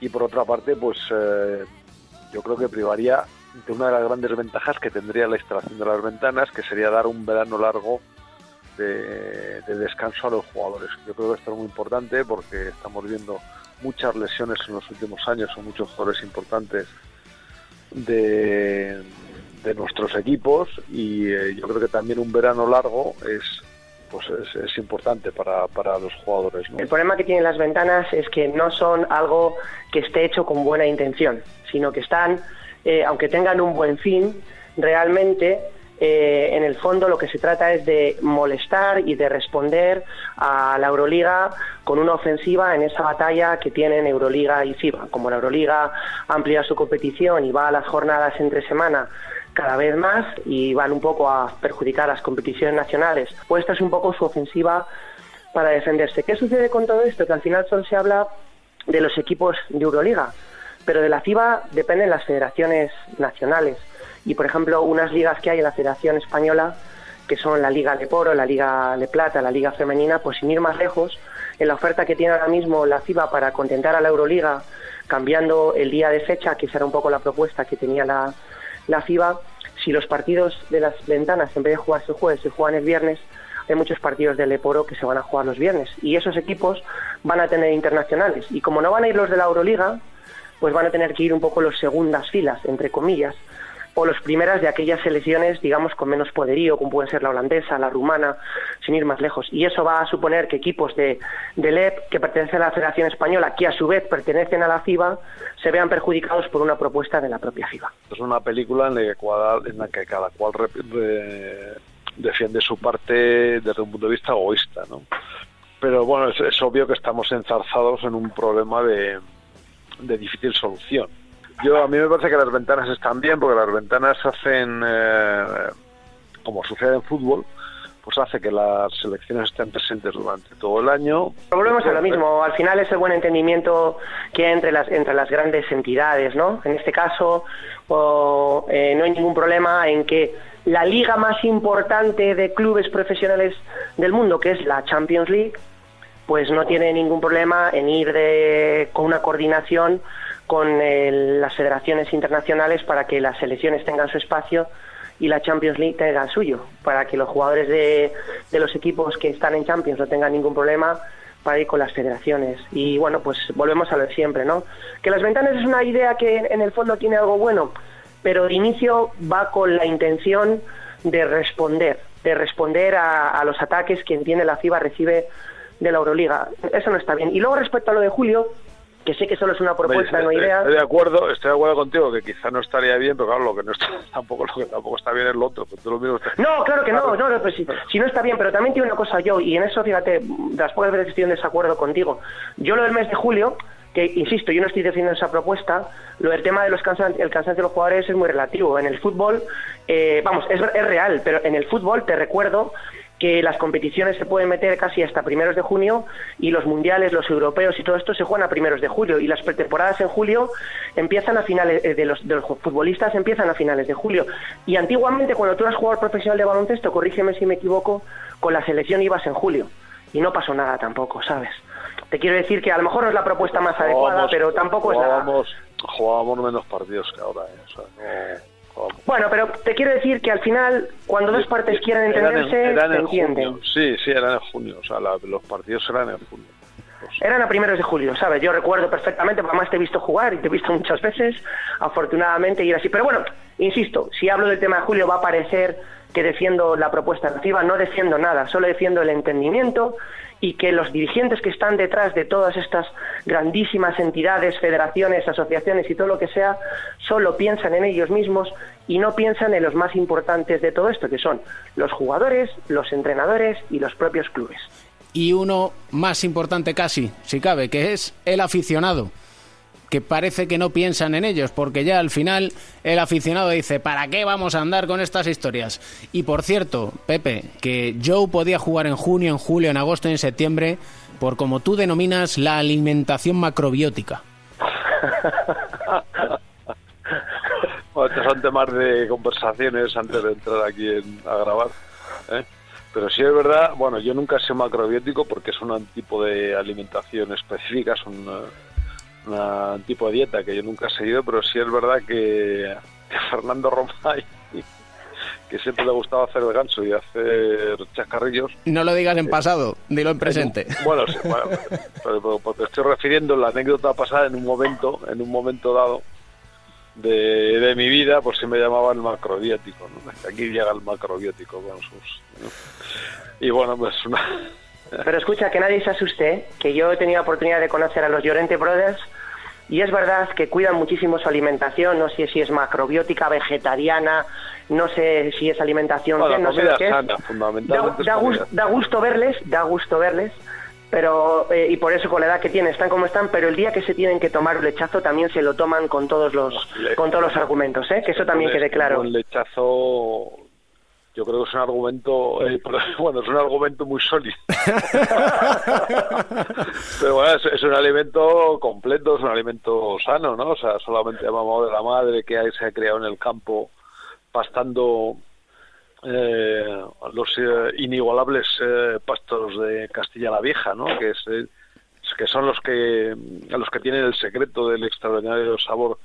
y por otra parte pues eh, yo creo que privaría de una de las grandes ventajas que tendría la instalación de las ventanas que sería dar un verano largo de, de descanso a los jugadores. Yo creo que esto es muy importante porque estamos viendo muchas lesiones en los últimos años, son muchos jugadores importantes de, de nuestros equipos y eh, yo creo que también un verano largo es pues es, importante para, para los jugadores. ¿no? El problema que tienen las ventanas es que no son algo que esté hecho con buena intención, sino que están, eh, aunque tengan un buen fin, realmente eh, en el fondo lo que se trata es de molestar y de responder a la Euroliga con una ofensiva en esa batalla que tienen Euroliga y FIBA. Como la Euroliga amplía su competición y va a las jornadas entre semana cada vez más y van un poco a perjudicar las competiciones nacionales, pues esta es un poco su ofensiva para defenderse. ¿Qué sucede con todo esto? Que al final solo se habla de los equipos de Euroliga, pero de la FIBA dependen las federaciones nacionales. Y, por ejemplo, unas ligas que hay en la Federación Española, que son la Liga de Poro, la Liga de Plata, la Liga Femenina, pues sin ir más lejos, en la oferta que tiene ahora mismo la FIBA para contentar a la Euroliga, cambiando el día de fecha, que será un poco la propuesta que tenía la, la FIBA, si los partidos de las ventanas, en vez de jugarse jueves, se juegan el viernes, hay muchos partidos del Leporo que se van a jugar los viernes. Y esos equipos van a tener internacionales. Y como no van a ir los de la Euroliga, pues van a tener que ir un poco los segundas filas, entre comillas, o los primeras de aquellas selecciones, digamos, con menos poderío, como pueden ser la holandesa, la rumana, sin ir más lejos. Y eso va a suponer que equipos de, del EP, que pertenecen a la Federación Española, que a su vez pertenecen a la FIBA, se vean perjudicados por una propuesta de la propia FIBA. Es una película en la que, en la que cada cual re- defiende su parte desde un punto de vista egoísta, ¿no? Pero bueno, es, es obvio que estamos enzarzados en un problema de, de difícil solución. Yo a mí me parece que las ventanas están bien porque las ventanas hacen, eh, como sucede en fútbol, pues hace que las selecciones estén presentes durante todo el año. Volvemos a lo mismo, al final es el buen entendimiento que hay entre las, entre las grandes entidades, ¿no? En este caso, o, eh, no hay ningún problema en que la liga más importante de clubes profesionales del mundo, que es la Champions League, pues no tiene ningún problema en ir de, con una coordinación con eh, las federaciones internacionales para que las selecciones tengan su espacio y la Champions League tenga el suyo, para que los jugadores de, de los equipos que están en Champions no tengan ningún problema para ir con las federaciones. Y bueno, pues volvemos a lo de siempre, ¿no? Que las ventanas es una idea que en el fondo tiene algo bueno, pero de inicio va con la intención de responder, de responder a, a los ataques que entiende la FIBA recibe de la Euroliga. Eso no está bien. Y luego respecto a lo de Julio, que sé que solo es una propuesta, no idea. Estoy de acuerdo, estoy de acuerdo contigo que quizá no estaría bien, pero claro, lo que no está <laughs> tampoco lo que tampoco está bien es lo otro. Pues lo mismo está- No, claro que no, no, no, pues si, si no está bien, pero también tiene una cosa yo, y en eso, fíjate, de las pocas veces estoy en desacuerdo contigo. Yo lo del mes de julio, que insisto, yo no estoy defendiendo esa propuesta, lo del tema de los cansan el cansancio de los jugadores es muy relativo. En el fútbol, eh, vamos, es, es real, pero en el fútbol te recuerdo que las competiciones se pueden meter casi hasta primeros de junio y los mundiales, los europeos y todo esto se juegan a primeros de julio y las pretemporadas en julio empiezan a finales eh, de los, de los futbolistas empiezan a finales de julio y antiguamente cuando tú eras jugador profesional de baloncesto, corrígeme si me equivoco, con la selección ibas en julio y no pasó nada tampoco, ¿sabes? Te quiero decir que a lo mejor no es la propuesta más adecuada, pero tampoco es la... jugábamos, jugábamos menos partidos que ahora, ¿eh? o sea, no Bueno, pero te quiero decir que al final, cuando dos partes quieren Eran en- entenderse, eran se en entienden. junio. Sí, sí, eran en junio. O sea, la- los partidos eran en junio. Eran a primeros de julio, ¿sabes? Yo recuerdo perfectamente, porque además te he visto jugar y te he visto muchas veces, afortunadamente, y era así. Pero bueno, insisto, si hablo del tema de julio va a parecer que defiendo la propuesta nativa, no defiendo nada, solo defiendo el entendimiento y que los dirigentes que están detrás de todas estas grandísimas entidades, federaciones, asociaciones y todo lo que sea, solo piensan en ellos mismos y no piensan en los más importantes de todo esto, que son los jugadores, los entrenadores y los propios clubes. y uno más importante casi, si cabe, que es el aficionado, que parece que no piensan en ellos, porque ya al final el aficionado dice, ¿para qué vamos a andar con estas historias? Y por cierto, Pepe, que Joe podía jugar en junio, en julio, en agosto en septiembre por como tú denominas la alimentación macrobiótica. <laughs> Estos son temas de conversaciones antes de entrar aquí en- a grabar. ¿eh? Pero sí es verdad, bueno, yo nunca sido macrobiótico porque es un tipo de alimentación específica, es un, eh, una- un tipo de dieta que yo nunca he seguido, pero sí es verdad que, que Fernando Romay, <laughs> que siempre le gustaba hacer el ganso y hacer chascarrillos, No lo digas en pasado, dilo en presente. bueno, sí, bueno, pero, pero- porque estoy refiriendo la anécdota pasada en un momento, en un momento dado de, de mi vida, por si me llamaban macrobiótico, ¿no? Aquí llega el macrobiótico con sus... ¿no? Y bueno, pues una... Pero escucha, que nadie se asuste, ¿eh? que yo he tenido la oportunidad de conocer a los Llorente Brothers y es verdad que cuidan muchísimo su alimentación, no sé si es macrobiótica, vegetariana, no sé si es alimentación Bueno, zen, no sé comida lo que es. sana, Da, fundamentalmente da comida gus- da gusto verles, da gusto verles, pero eh, y por eso con la edad que tienen están como están, pero el día que se tienen que tomar un lechazo también se lo toman con todos los con todos los argumentos, ¿eh? que eso también quede claro. Un lechazo, yo creo que es un argumento, eh, <laughs> bueno, es un argumento muy sólido. <laughs> Pero bueno, es, es un alimento completo, es un alimento sano, ¿no? O sea, solamente mamado de la madre que se ha criado en el campo pastando eh, los eh, inigualables eh, pastos de Castilla la Vieja, ¿no? Que, es, eh, que son los que, los que tienen el secreto del extraordinario sabor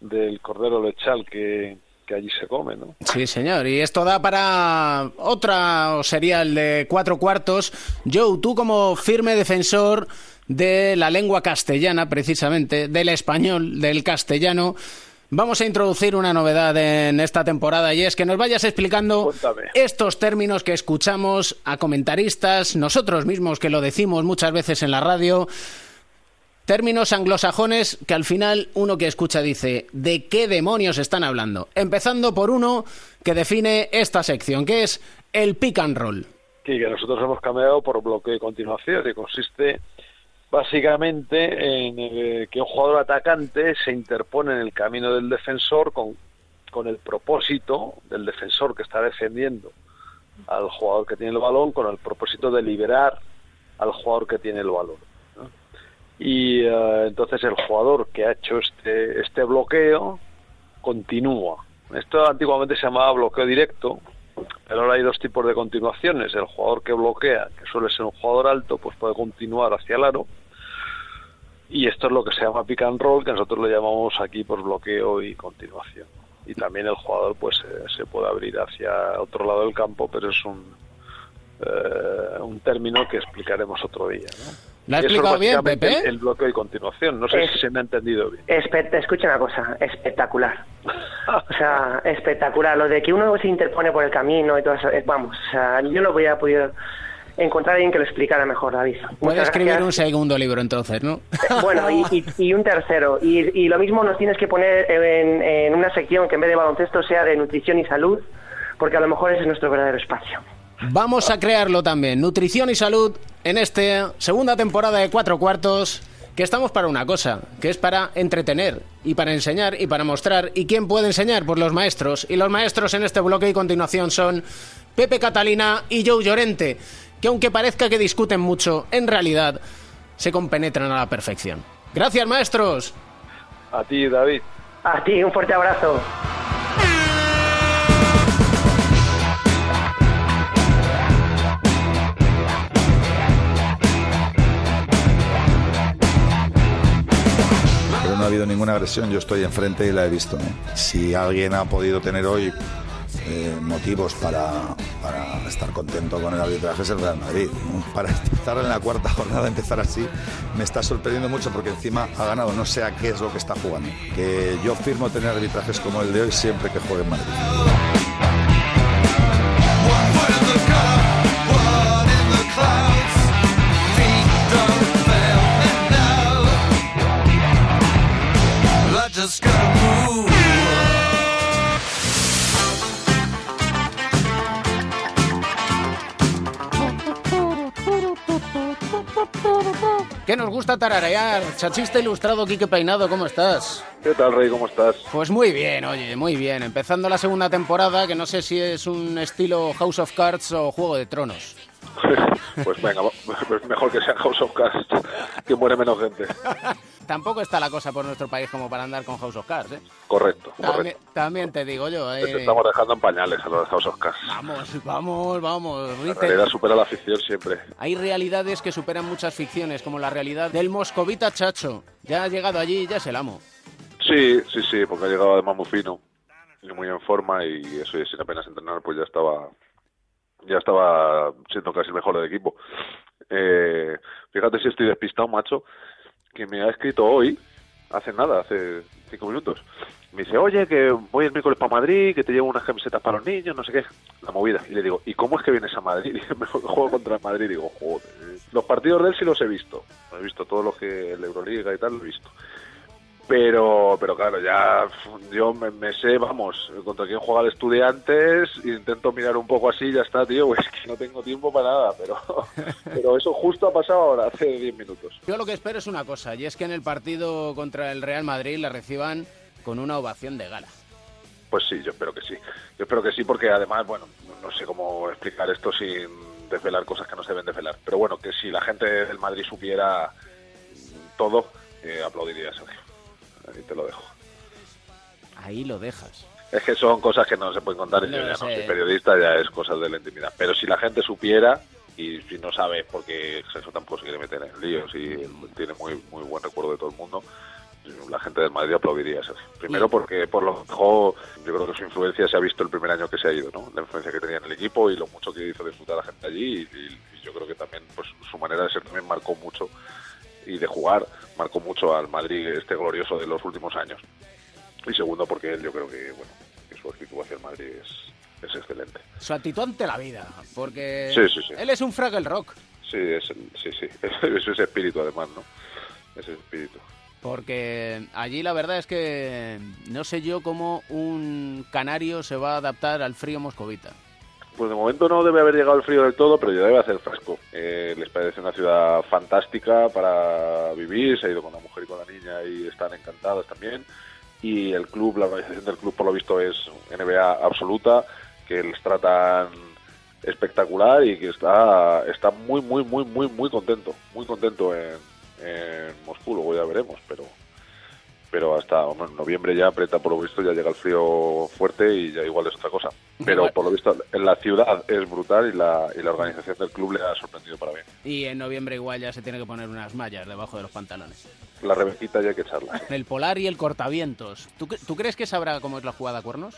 del cordero lechal que, que allí se come, ¿no? Sí, señor. Y esto da para otra serial de cuatro cuartos. Joe, tú como firme defensor de la lengua castellana, precisamente, del español, del castellano, vamos a introducir una novedad en esta temporada y es que nos vayas explicando estos términos que escuchamos a comentaristas, nosotros mismos que lo decimos muchas veces en la radio. Términos anglosajones que al final uno que escucha dice, ¿de qué demonios están hablando? Empezando por uno que define esta sección, que es el pick and roll. Sí, que nosotros hemos cambiado por bloque de continuación, que consiste básicamente en eh, que un jugador atacante se interpone en el camino del defensor con, con el propósito del defensor que está defendiendo al jugador que tiene el balón con el propósito de liberar al jugador que tiene el balón. Y eh, entonces el jugador que ha hecho este, este bloqueo continúa. Esto antiguamente se llamaba bloqueo directo, pero ahora hay dos tipos de continuaciones. El jugador que bloquea, que suele ser un jugador alto, pues puede continuar hacia el aro. Y esto es lo que se llama pick and roll, que nosotros le llamamos aquí por bloqueo y continuación. Y también el jugador pues eh, se puede abrir hacia otro lado del campo, pero es un, eh, un término que explicaremos otro día. ¿Lo ha explicado bien, Pepe? El, el bloqueo y continuación. No sé Es- si se me ha entendido bien. Escucha una cosa, espectacular. O sea, espectacular. Lo de que uno se interpone por el camino y todo eso, eh, vamos, o sea, yo no voy a poder encontrar a alguien que lo explicara mejor, David. Puede escribir un segundo libro entonces, ¿no? Bueno, y, y- y un tercero. Y, y lo mismo nos tienes que poner en, en una sección que en vez de baloncesto sea de nutrición y salud, porque a lo mejor ese es nuestro verdadero espacio. Vamos a crearlo también. Nutrición y salud en esta segunda temporada de Cuatro Cuartos. Que estamos para una cosa, que es para entretener y para enseñar y para mostrar. ¿Y quién puede enseñar? Pues los maestros. Y los maestros en este bloque y continuación son Pepe Catalina y Joe Llorente, que aunque parezca que discuten mucho, en realidad se compenetran a la perfección. Gracias, maestros. A ti, David. A ti, un fuerte abrazo. Ha habido ninguna agresión, yo estoy enfrente y la he visto. ¿eh? Si alguien ha podido tener hoy eh, motivos para, estar contento con el arbitraje es el Real Madrid. <laughs> Para estar en la cuarta jornada, empezar así, me está sorprendiendo mucho porque encima ha ganado, no sé a qué es lo que está jugando. Que yo firmo tener arbitrajes como el de hoy siempre que juegue en Madrid. Just gotta move. Que nos gusta tararear. Chachista ilustrado, Quique Peinado, ¿cómo estás? ¿Qué tal, Rey? ¿Cómo estás? Pues muy bien, oye, muy bien. Empezando la segunda temporada, que no sé si es un estilo House of Cards o Juego de Tronos. <laughs> Pues venga, va- mejor que sea House of Cards, que muere menos gente. <laughs> Tampoco está la cosa por nuestro país como para andar con House of Cards, ¿eh? Correcto, También, correcto. también te digo yo, eh, estamos dejando en pañales a los de House of Cards. Vamos, vamos, vamos. La realidad supera la ficción siempre. Hay realidades que superan muchas ficciones, como la realidad del moscovita chacho. Ya ha llegado allí, ya es el amo. Sí, sí, sí, porque ha llegado además muy fino y muy en forma y eso y sin apenas entrenar pues ya estaba ya estaba siendo casi el mejor del equipo. Eh, fíjate si estoy despistado, macho, que me ha escrito hoy, hace nada, hace cinco minutos. Me dice, oye, que voy el miércoles para Madrid, que te llevo unas camisetas para los niños, no sé qué. La movida. Y le digo, ¿y cómo es que vienes a Madrid? <laughs> Y me juego contra el Madrid. Y digo, joder. Los partidos de él sí los he visto. He visto todos los que el Euroliga y tal, lo he visto. Pero, pero claro, ya yo me, me sé, vamos, contra quién juega el Estudiantes, intento mirar un poco así y ya está, tío, <laughs> es que no tengo tiempo para nada, pero, <laughs> pero eso justo ha pasado ahora, hace 10 minutos. Yo lo que espero es una cosa, y es que en el partido contra el Real Madrid la reciban con una ovación de gala. Pues sí, yo espero que sí. Yo espero que sí, porque además, bueno, no sé cómo explicar esto sin desvelar cosas que no se deben desvelar. Pero bueno, que si la gente del Madrid supiera todo, eh, aplaudiría, Sergio. Ahí te lo dejo. Ahí lo dejas. Es que son cosas que no se pueden contar y No yo lo ya no sé. soy periodista, ya es cosas de la intimidad. Pero si la gente supiera, y si no sabe, porque eso tampoco se quiere meter en líos y tiene muy muy buen recuerdo de todo el mundo, la gente del Madrid aplaudiría eso. Primero porque por lo mejor yo creo que su influencia se ha visto el primer año que se ha ido, ¿no? La influencia que tenía en el equipo y lo mucho que hizo disfrutar a la gente allí y, y- y yo creo que también pues su manera de ser también marcó mucho y de jugar marcó mucho al Madrid este glorioso de los últimos años. Y segundo porque él yo creo que bueno que su actitud hacia el Madrid es, es excelente. Su actitud ante la vida, porque Sí, sí, sí. él es un Fraggle Rock. Sí, es el- sí, sí. <laughs> Es ese espíritu además, ¿no? Ese espíritu. Porque allí la verdad es que no sé yo cómo un canario se va a adaptar al frío moscovita. Pues de momento no debe haber llegado el frío del todo, pero ya debe hacer fresco. Eh, les parece una ciudad fantástica para vivir, se ha ido con la mujer y con la niña y están encantados también. Y el club, la organización del club por lo visto es NBA absoluta, que les tratan espectacular y que está está muy muy muy muy muy contento muy contento en, en Moscú luego ya veremos pero pero hasta bueno, en noviembre ya aprieta por lo visto ya llega el frío fuerte y ya igual es otra cosa pero por lo visto en la ciudad es brutal y la, y la organización del club le ha sorprendido para bien Y en noviembre igual ya se tiene que poner unas mallas debajo de los pantalones. la rebequita ya hay que echarla <laughs> El polar y el cortavientos. ¿Tú, ¿Tú crees que sabrá cómo es la jugada a cuernos?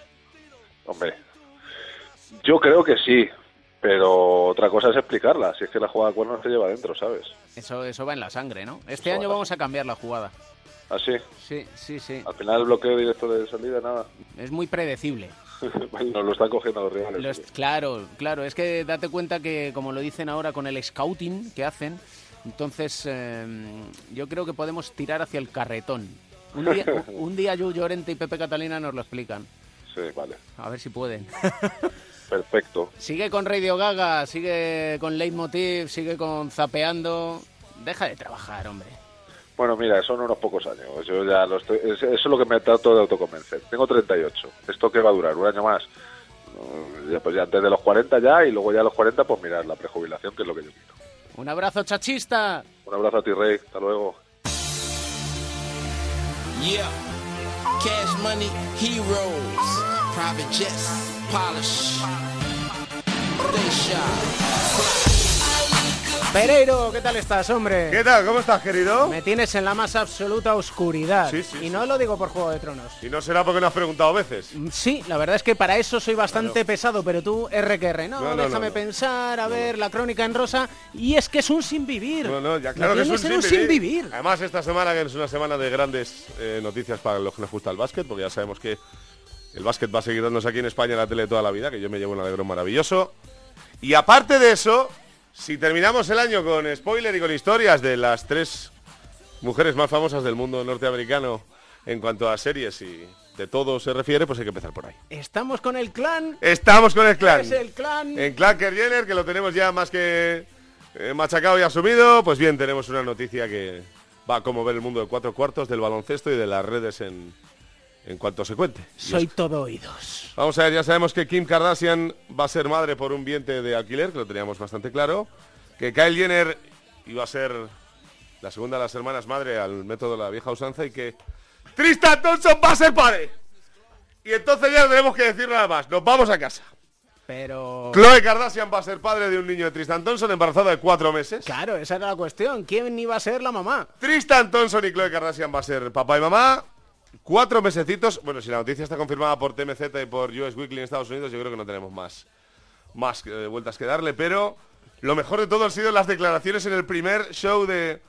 Hombre, yo creo que sí, pero otra cosa es explicarla. Si es que la jugada de cuernos te lleva adentro, ¿sabes? Eso, eso va en la sangre, ¿no? Este Eso año va. vamos a cambiar la jugada. Así. Sí, sí, sí. Al final el bloqueo directo de salida, nada. Es muy predecible. <laughs> Nos lo están cogiendo los rivales. Los- claro, claro, es que date cuenta que, como lo dicen ahora con el scouting que hacen, entonces eh, yo creo que podemos tirar hacia el carretón. Un día, <laughs> un día Yu Llorente y Pepe Catalina nos lo explican. Sí, vale. A ver si pueden. <laughs> Perfecto. sigue con Radio Gaga, sigue con Leitmotiv, sigue con Zapeando. Deja de trabajar, hombre. Bueno, mira, son unos pocos años. Yo ya lo estoy- es- Eso es lo que me trato de autoconvencer. Tengo 38. ¿Esto qué va a durar? ¿Un año más? Pues ya antes de los 40 ya y luego ya a los 40 pues mirar la prejubilación, que es lo que yo quiero. Un abrazo chachista. Un abrazo a ti, Rey. Hasta luego. Yeah. Cash money, heroes, private jets, polish. Stay shy. Pereiro, ¿qué tal estás, hombre? ¿Qué tal? ¿Cómo estás, querido? Me tienes en la más absoluta oscuridad. Sí, sí, y sí. no lo digo por Juego de Tronos. Y no será porque no has preguntado veces. Sí, la verdad es que para eso soy bastante pesado, pero tú R que R, no, No, no, déjame pensar, a ver, la crónica en rosa, y es que es un sin vivir. No, no, ya claro que es un sin, vivir. Además, esta semana que es una semana de grandes eh, noticias para los que nos gusta el básquet, porque ya sabemos que el básquet va a seguir dándose aquí en España en la tele toda la vida, que yo me llevo un alegrón maravilloso. Y aparte de eso, si terminamos el año con spoiler y con historias de las tres mujeres más famosas del mundo norteamericano en cuanto a series y de todo se refiere, pues hay que empezar por ahí. Estamos con el clan. Estamos con el clan. Es el clan. En Clan Jenner, que lo tenemos ya más que eh, machacado y asumido, pues bien, tenemos una noticia que va a conmover el mundo de cuatro cuartos del baloncesto y de las redes en, en cuanto se cuente. Soy todo oídos. Vamos a ver, ya sabemos que Kim Kardashian va a ser madre por un vientre de alquiler, que lo teníamos bastante claro. Que Kyle Jenner iba a ser la segunda de las hermanas madre al método de la vieja usanza y que Tristan Thompson va a ser padre. Y entonces ya no tenemos que decir nada más. Nos vamos a casa. Pero... Chloe Kardashian va a ser padre de un niño de Tristan Thompson embarazada de cuatro meses. Claro, esa era la cuestión. ¿Quién iba a ser la mamá? Tristan Thompson y Chloe Kardashian va a ser papá y mamá. Cuatro mesecitos. Bueno, si la noticia está confirmada por TMZ y por US Weekly en Estados Unidos, yo creo que no tenemos más, más eh, vueltas que darle. Pero lo mejor de todo han sido las declaraciones en el primer show de,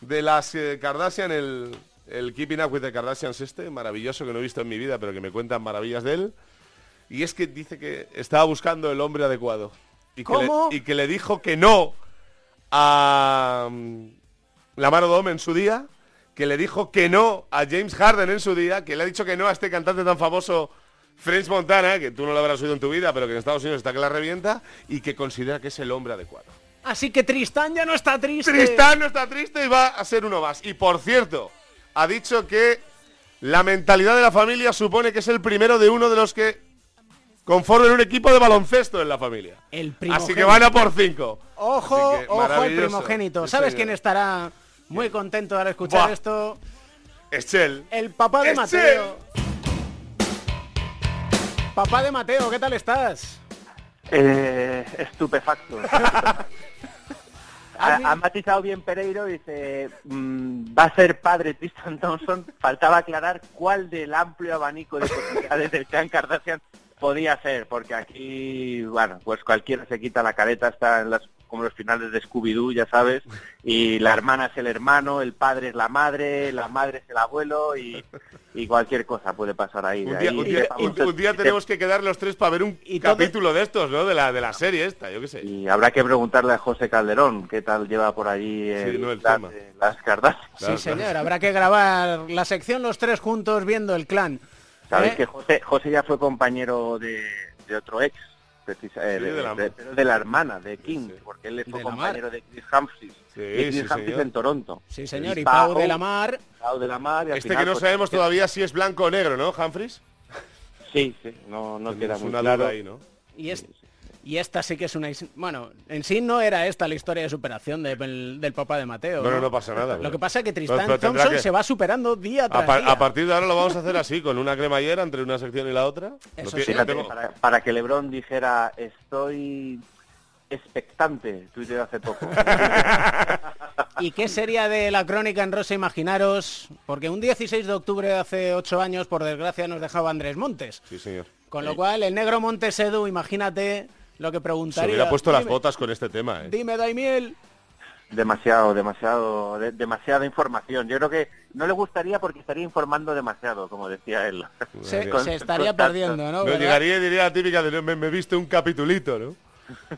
de las eh, Kardashian, el, el Keeping Up with the Kardashians este, maravilloso que no he visto en mi vida, pero que me cuentan maravillas de él. Y es que dice que estaba buscando el hombre adecuado. Y que, le, ¿Cómo? y que le dijo que no a mm, la mano Dome en su día, que le dijo que no a James Harden en su día, que le ha dicho que no a este cantante tan famoso French Montana, que tú no lo habrás oído en tu vida, pero que en Estados Unidos está que la revienta, y que considera que es el hombre adecuado. Así que Tristán ya no está triste. Tristán no está triste y va a ser uno más. Y por cierto, ha dicho que la mentalidad de la familia supone que es el primero de uno de los que conforman un equipo de baloncesto en la familia. El Así que van a por cinco. Ojo, ojo maravilloso. primogénito. ¿Sabes señor. quién estará muy contento al escuchar Buah. esto? Eschel. El papá de. Mateo. Papá de Mateo, ¿qué tal estás? Eh, estupefacto. <laughs> ha, ha matizado bien Pereiro, dice, mm, va a ser padre Tristan Thompson. Faltaba aclarar cuál del amplio abanico de posibilidades del clan Kardashian podía ser, porque aquí, bueno, pues cualquiera se quita la careta, está en las, como los finales de Scooby-Doo, ya sabes, y la hermana es el hermano, el padre es la madre, la madre es el abuelo, y, y cualquier cosa puede pasar ahí. Un día, ahí un día- pasamos un- un día el- tenemos que quedar los tres para ver un capítulo de estos, ¿no? De la, de la serie esta, yo qué sé. Y habrá que preguntarle a José Calderón qué tal lleva por allí el, no, de las Kardashian. sí, señor, habrá que grabar la sección los tres juntos viendo el clan. Sabéis ¿Eh? que José, José ya fue compañero de, de otro ex, precisa- eh, Sí, de, de la- de- pero de la hermana, de King, porque él fue compañero de Chris Humphries. De Chris sí, Humphries señor. en Toronto. Sí, señor, y Pau Pau de la Mar. Pau de la Mar. y al Este final, que no pues, sabemos que- todavía si es blanco o negro, ¿no, Humphries? Sí, sí, no, no queda muy una claro. duda ahí, ¿no? Y, es- Y esta sí que es una... Bueno, en sí no era esta la historia de superación de- del, del papá de Mateo. No, no, no pasa nada, Lo que pasa es que Tristan Thompson que- se va superando día A, par- día. a partir de ahora lo vamos a hacer así, con una cremallera entre una sección y la otra. Eso que- sí. tengo- para, para que Lebron dijera estoy expectante, tuiteó hace poco. <laughs> ¿Y qué sería de la crónica en rosa? Imaginaros, porque un 16 de octubre de hace 8 años, por desgracia, nos dejaba Andrés Montes. Sí, señor. Con lo cual, el negro Montes Edu, imagínate lo que Se preguntaría. hubiera puesto las botas con este tema, ¿eh? Dime, Daimiel. demasiado, demasiado, de- demasiada información. Yo creo que no le gustaría porque estaría informando demasiado, como decía él. Se, Con- se estaría perdiendo, ¿no? No, llegaría y diría la típica de me, me viste un capitulito, ¿no?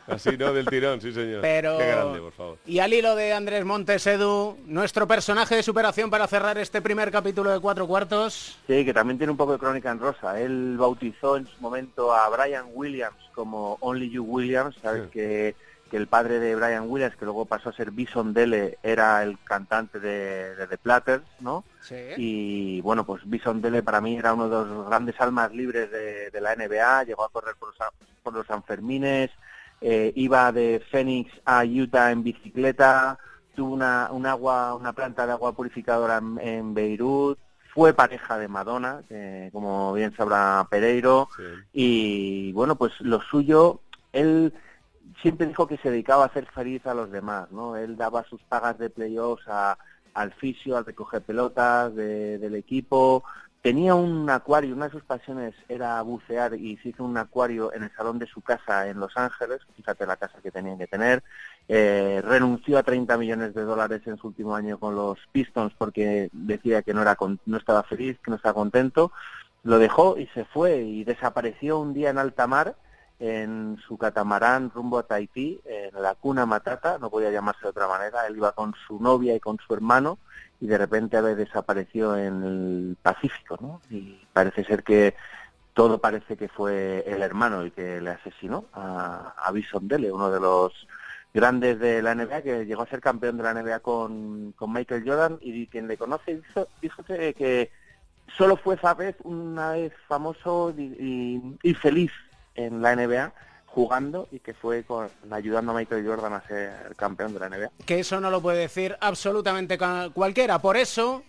Así, ¿no? Del tirón, sí, señor. Pero... Qué grande, por favor. Y al hilo de Andrés Montes Edu, nuestro personaje de superación para cerrar este primer capítulo de Cuatro Cuartos. Sí, que también tiene un poco de crónica en rosa. Él bautizó en su momento a Brian Williams como Only You Williams, sabes que, que el padre de Brian Williams, que luego pasó a ser Bison Dele, era el cantante de, de The Platters, ¿no? Sí. Y bueno, pues Bison Dele para mí era uno de los grandes almas libres de, de la NBA, llegó a correr por los, por los Sanfermines, eh, iba de Phoenix a Utah en bicicleta, tuvo una, un agua, una planta de agua purificadora en, en Beirut, fue pareja de Madonna, como bien sabrá Pereiro, y bueno, pues lo suyo, él siempre dijo que se dedicaba a hacer feliz a los demás, ¿no? Él daba sus pagas de playoffs a- al fisio, al recoger pelotas de- del equipo, tenía un acuario, una de sus pasiones era bucear y se hizo un acuario en el salón de su casa en Los Ángeles, fíjate la casa que tenían que tener, eh, renunció a 30 millones de dólares en su último año con los Pistons porque decía que no era no estaba feliz, que no estaba contento, lo dejó y se fue y desapareció un día en alta mar en su catamarán rumbo a Tahití, en la cuna Matata, no podía llamarse de otra manera, él iba con su novia y con su hermano y de repente ave desapareció en el Pacífico, ¿no? Y parece ser que todo parece que fue el hermano el que le asesinó a, a Bison Dele, uno de los grandes de la NBA, que llegó a ser campeón de la NBA con, con Michael Jordan y quien le conoce dijo, dijo que, solo fue esa una vez famoso y feliz en la NBA jugando y que fue con, ayudando a Michael Jordan a ser campeón de la NBA. Que eso no lo puede decir absolutamente cualquiera. Por eso,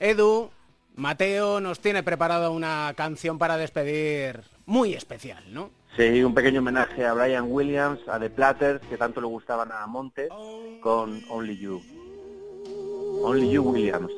Edu, Mateo nos tiene preparada una canción para despedir muy especial, ¿no? Sí, un pequeño homenaje a Brian Williams, a The Platters, que tanto le gustaban a Montes, con Only You. Only You Williams.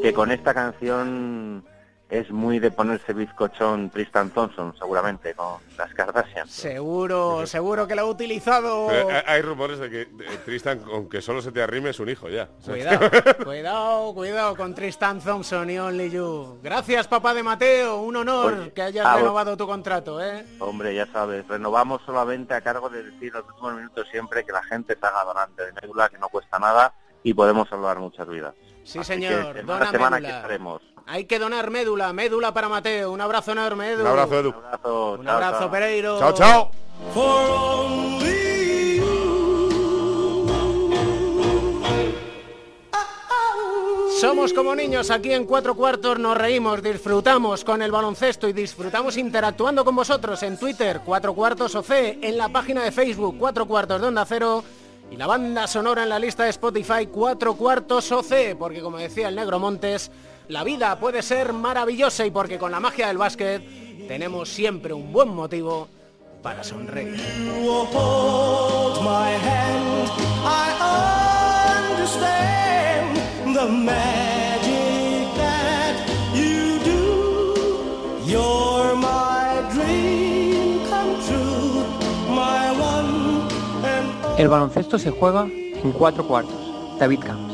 Que con esta canción es muy de ponerse bizcochón Tristan Thompson, seguramente, con las Kardashian. Seguro, seguro que lo ha utilizado. Pero hay- rumores de que eh, Tristan, aunque solo se te arrime, es un hijo ya. Cuidado, <laughs> cuidado, cuidado con Tristan Thompson y Only You. Gracias, papá de Mateo. Un honor Oye, que hayas renovado tu contrato, ¿eh? Hombre, ya sabes, renovamos solamente a cargo de decir los últimos minutos siempre que la gente se haga donante de médula, que no cuesta nada y podemos salvar muchas vidas. Sí, Así señor. que Dona semana, médula. estaremos. Hay que donar médula, médula para Mateo. Un abrazo enorme, Edu. Un abrazo, Edu. Un abrazo, Un chao, abrazo, chao. Pereiro. Chao, chao. Somos como niños aquí en Cuatro Cuartos, nos reímos, disfrutamos con el baloncesto y disfrutamos interactuando con vosotros en Twitter, Cuatro Cuartos OC, en la página de Facebook, Cuatro Cuartos de Onda Cero y la banda sonora en la lista de Spotify, Cuatro Cuartos OC, porque como decía el Negro Montes, la vida puede ser maravillosa y porque con la magia del básquet tenemos siempre un buen motivo para sonreír. El baloncesto se juega en cuatro cuartos. David Camps.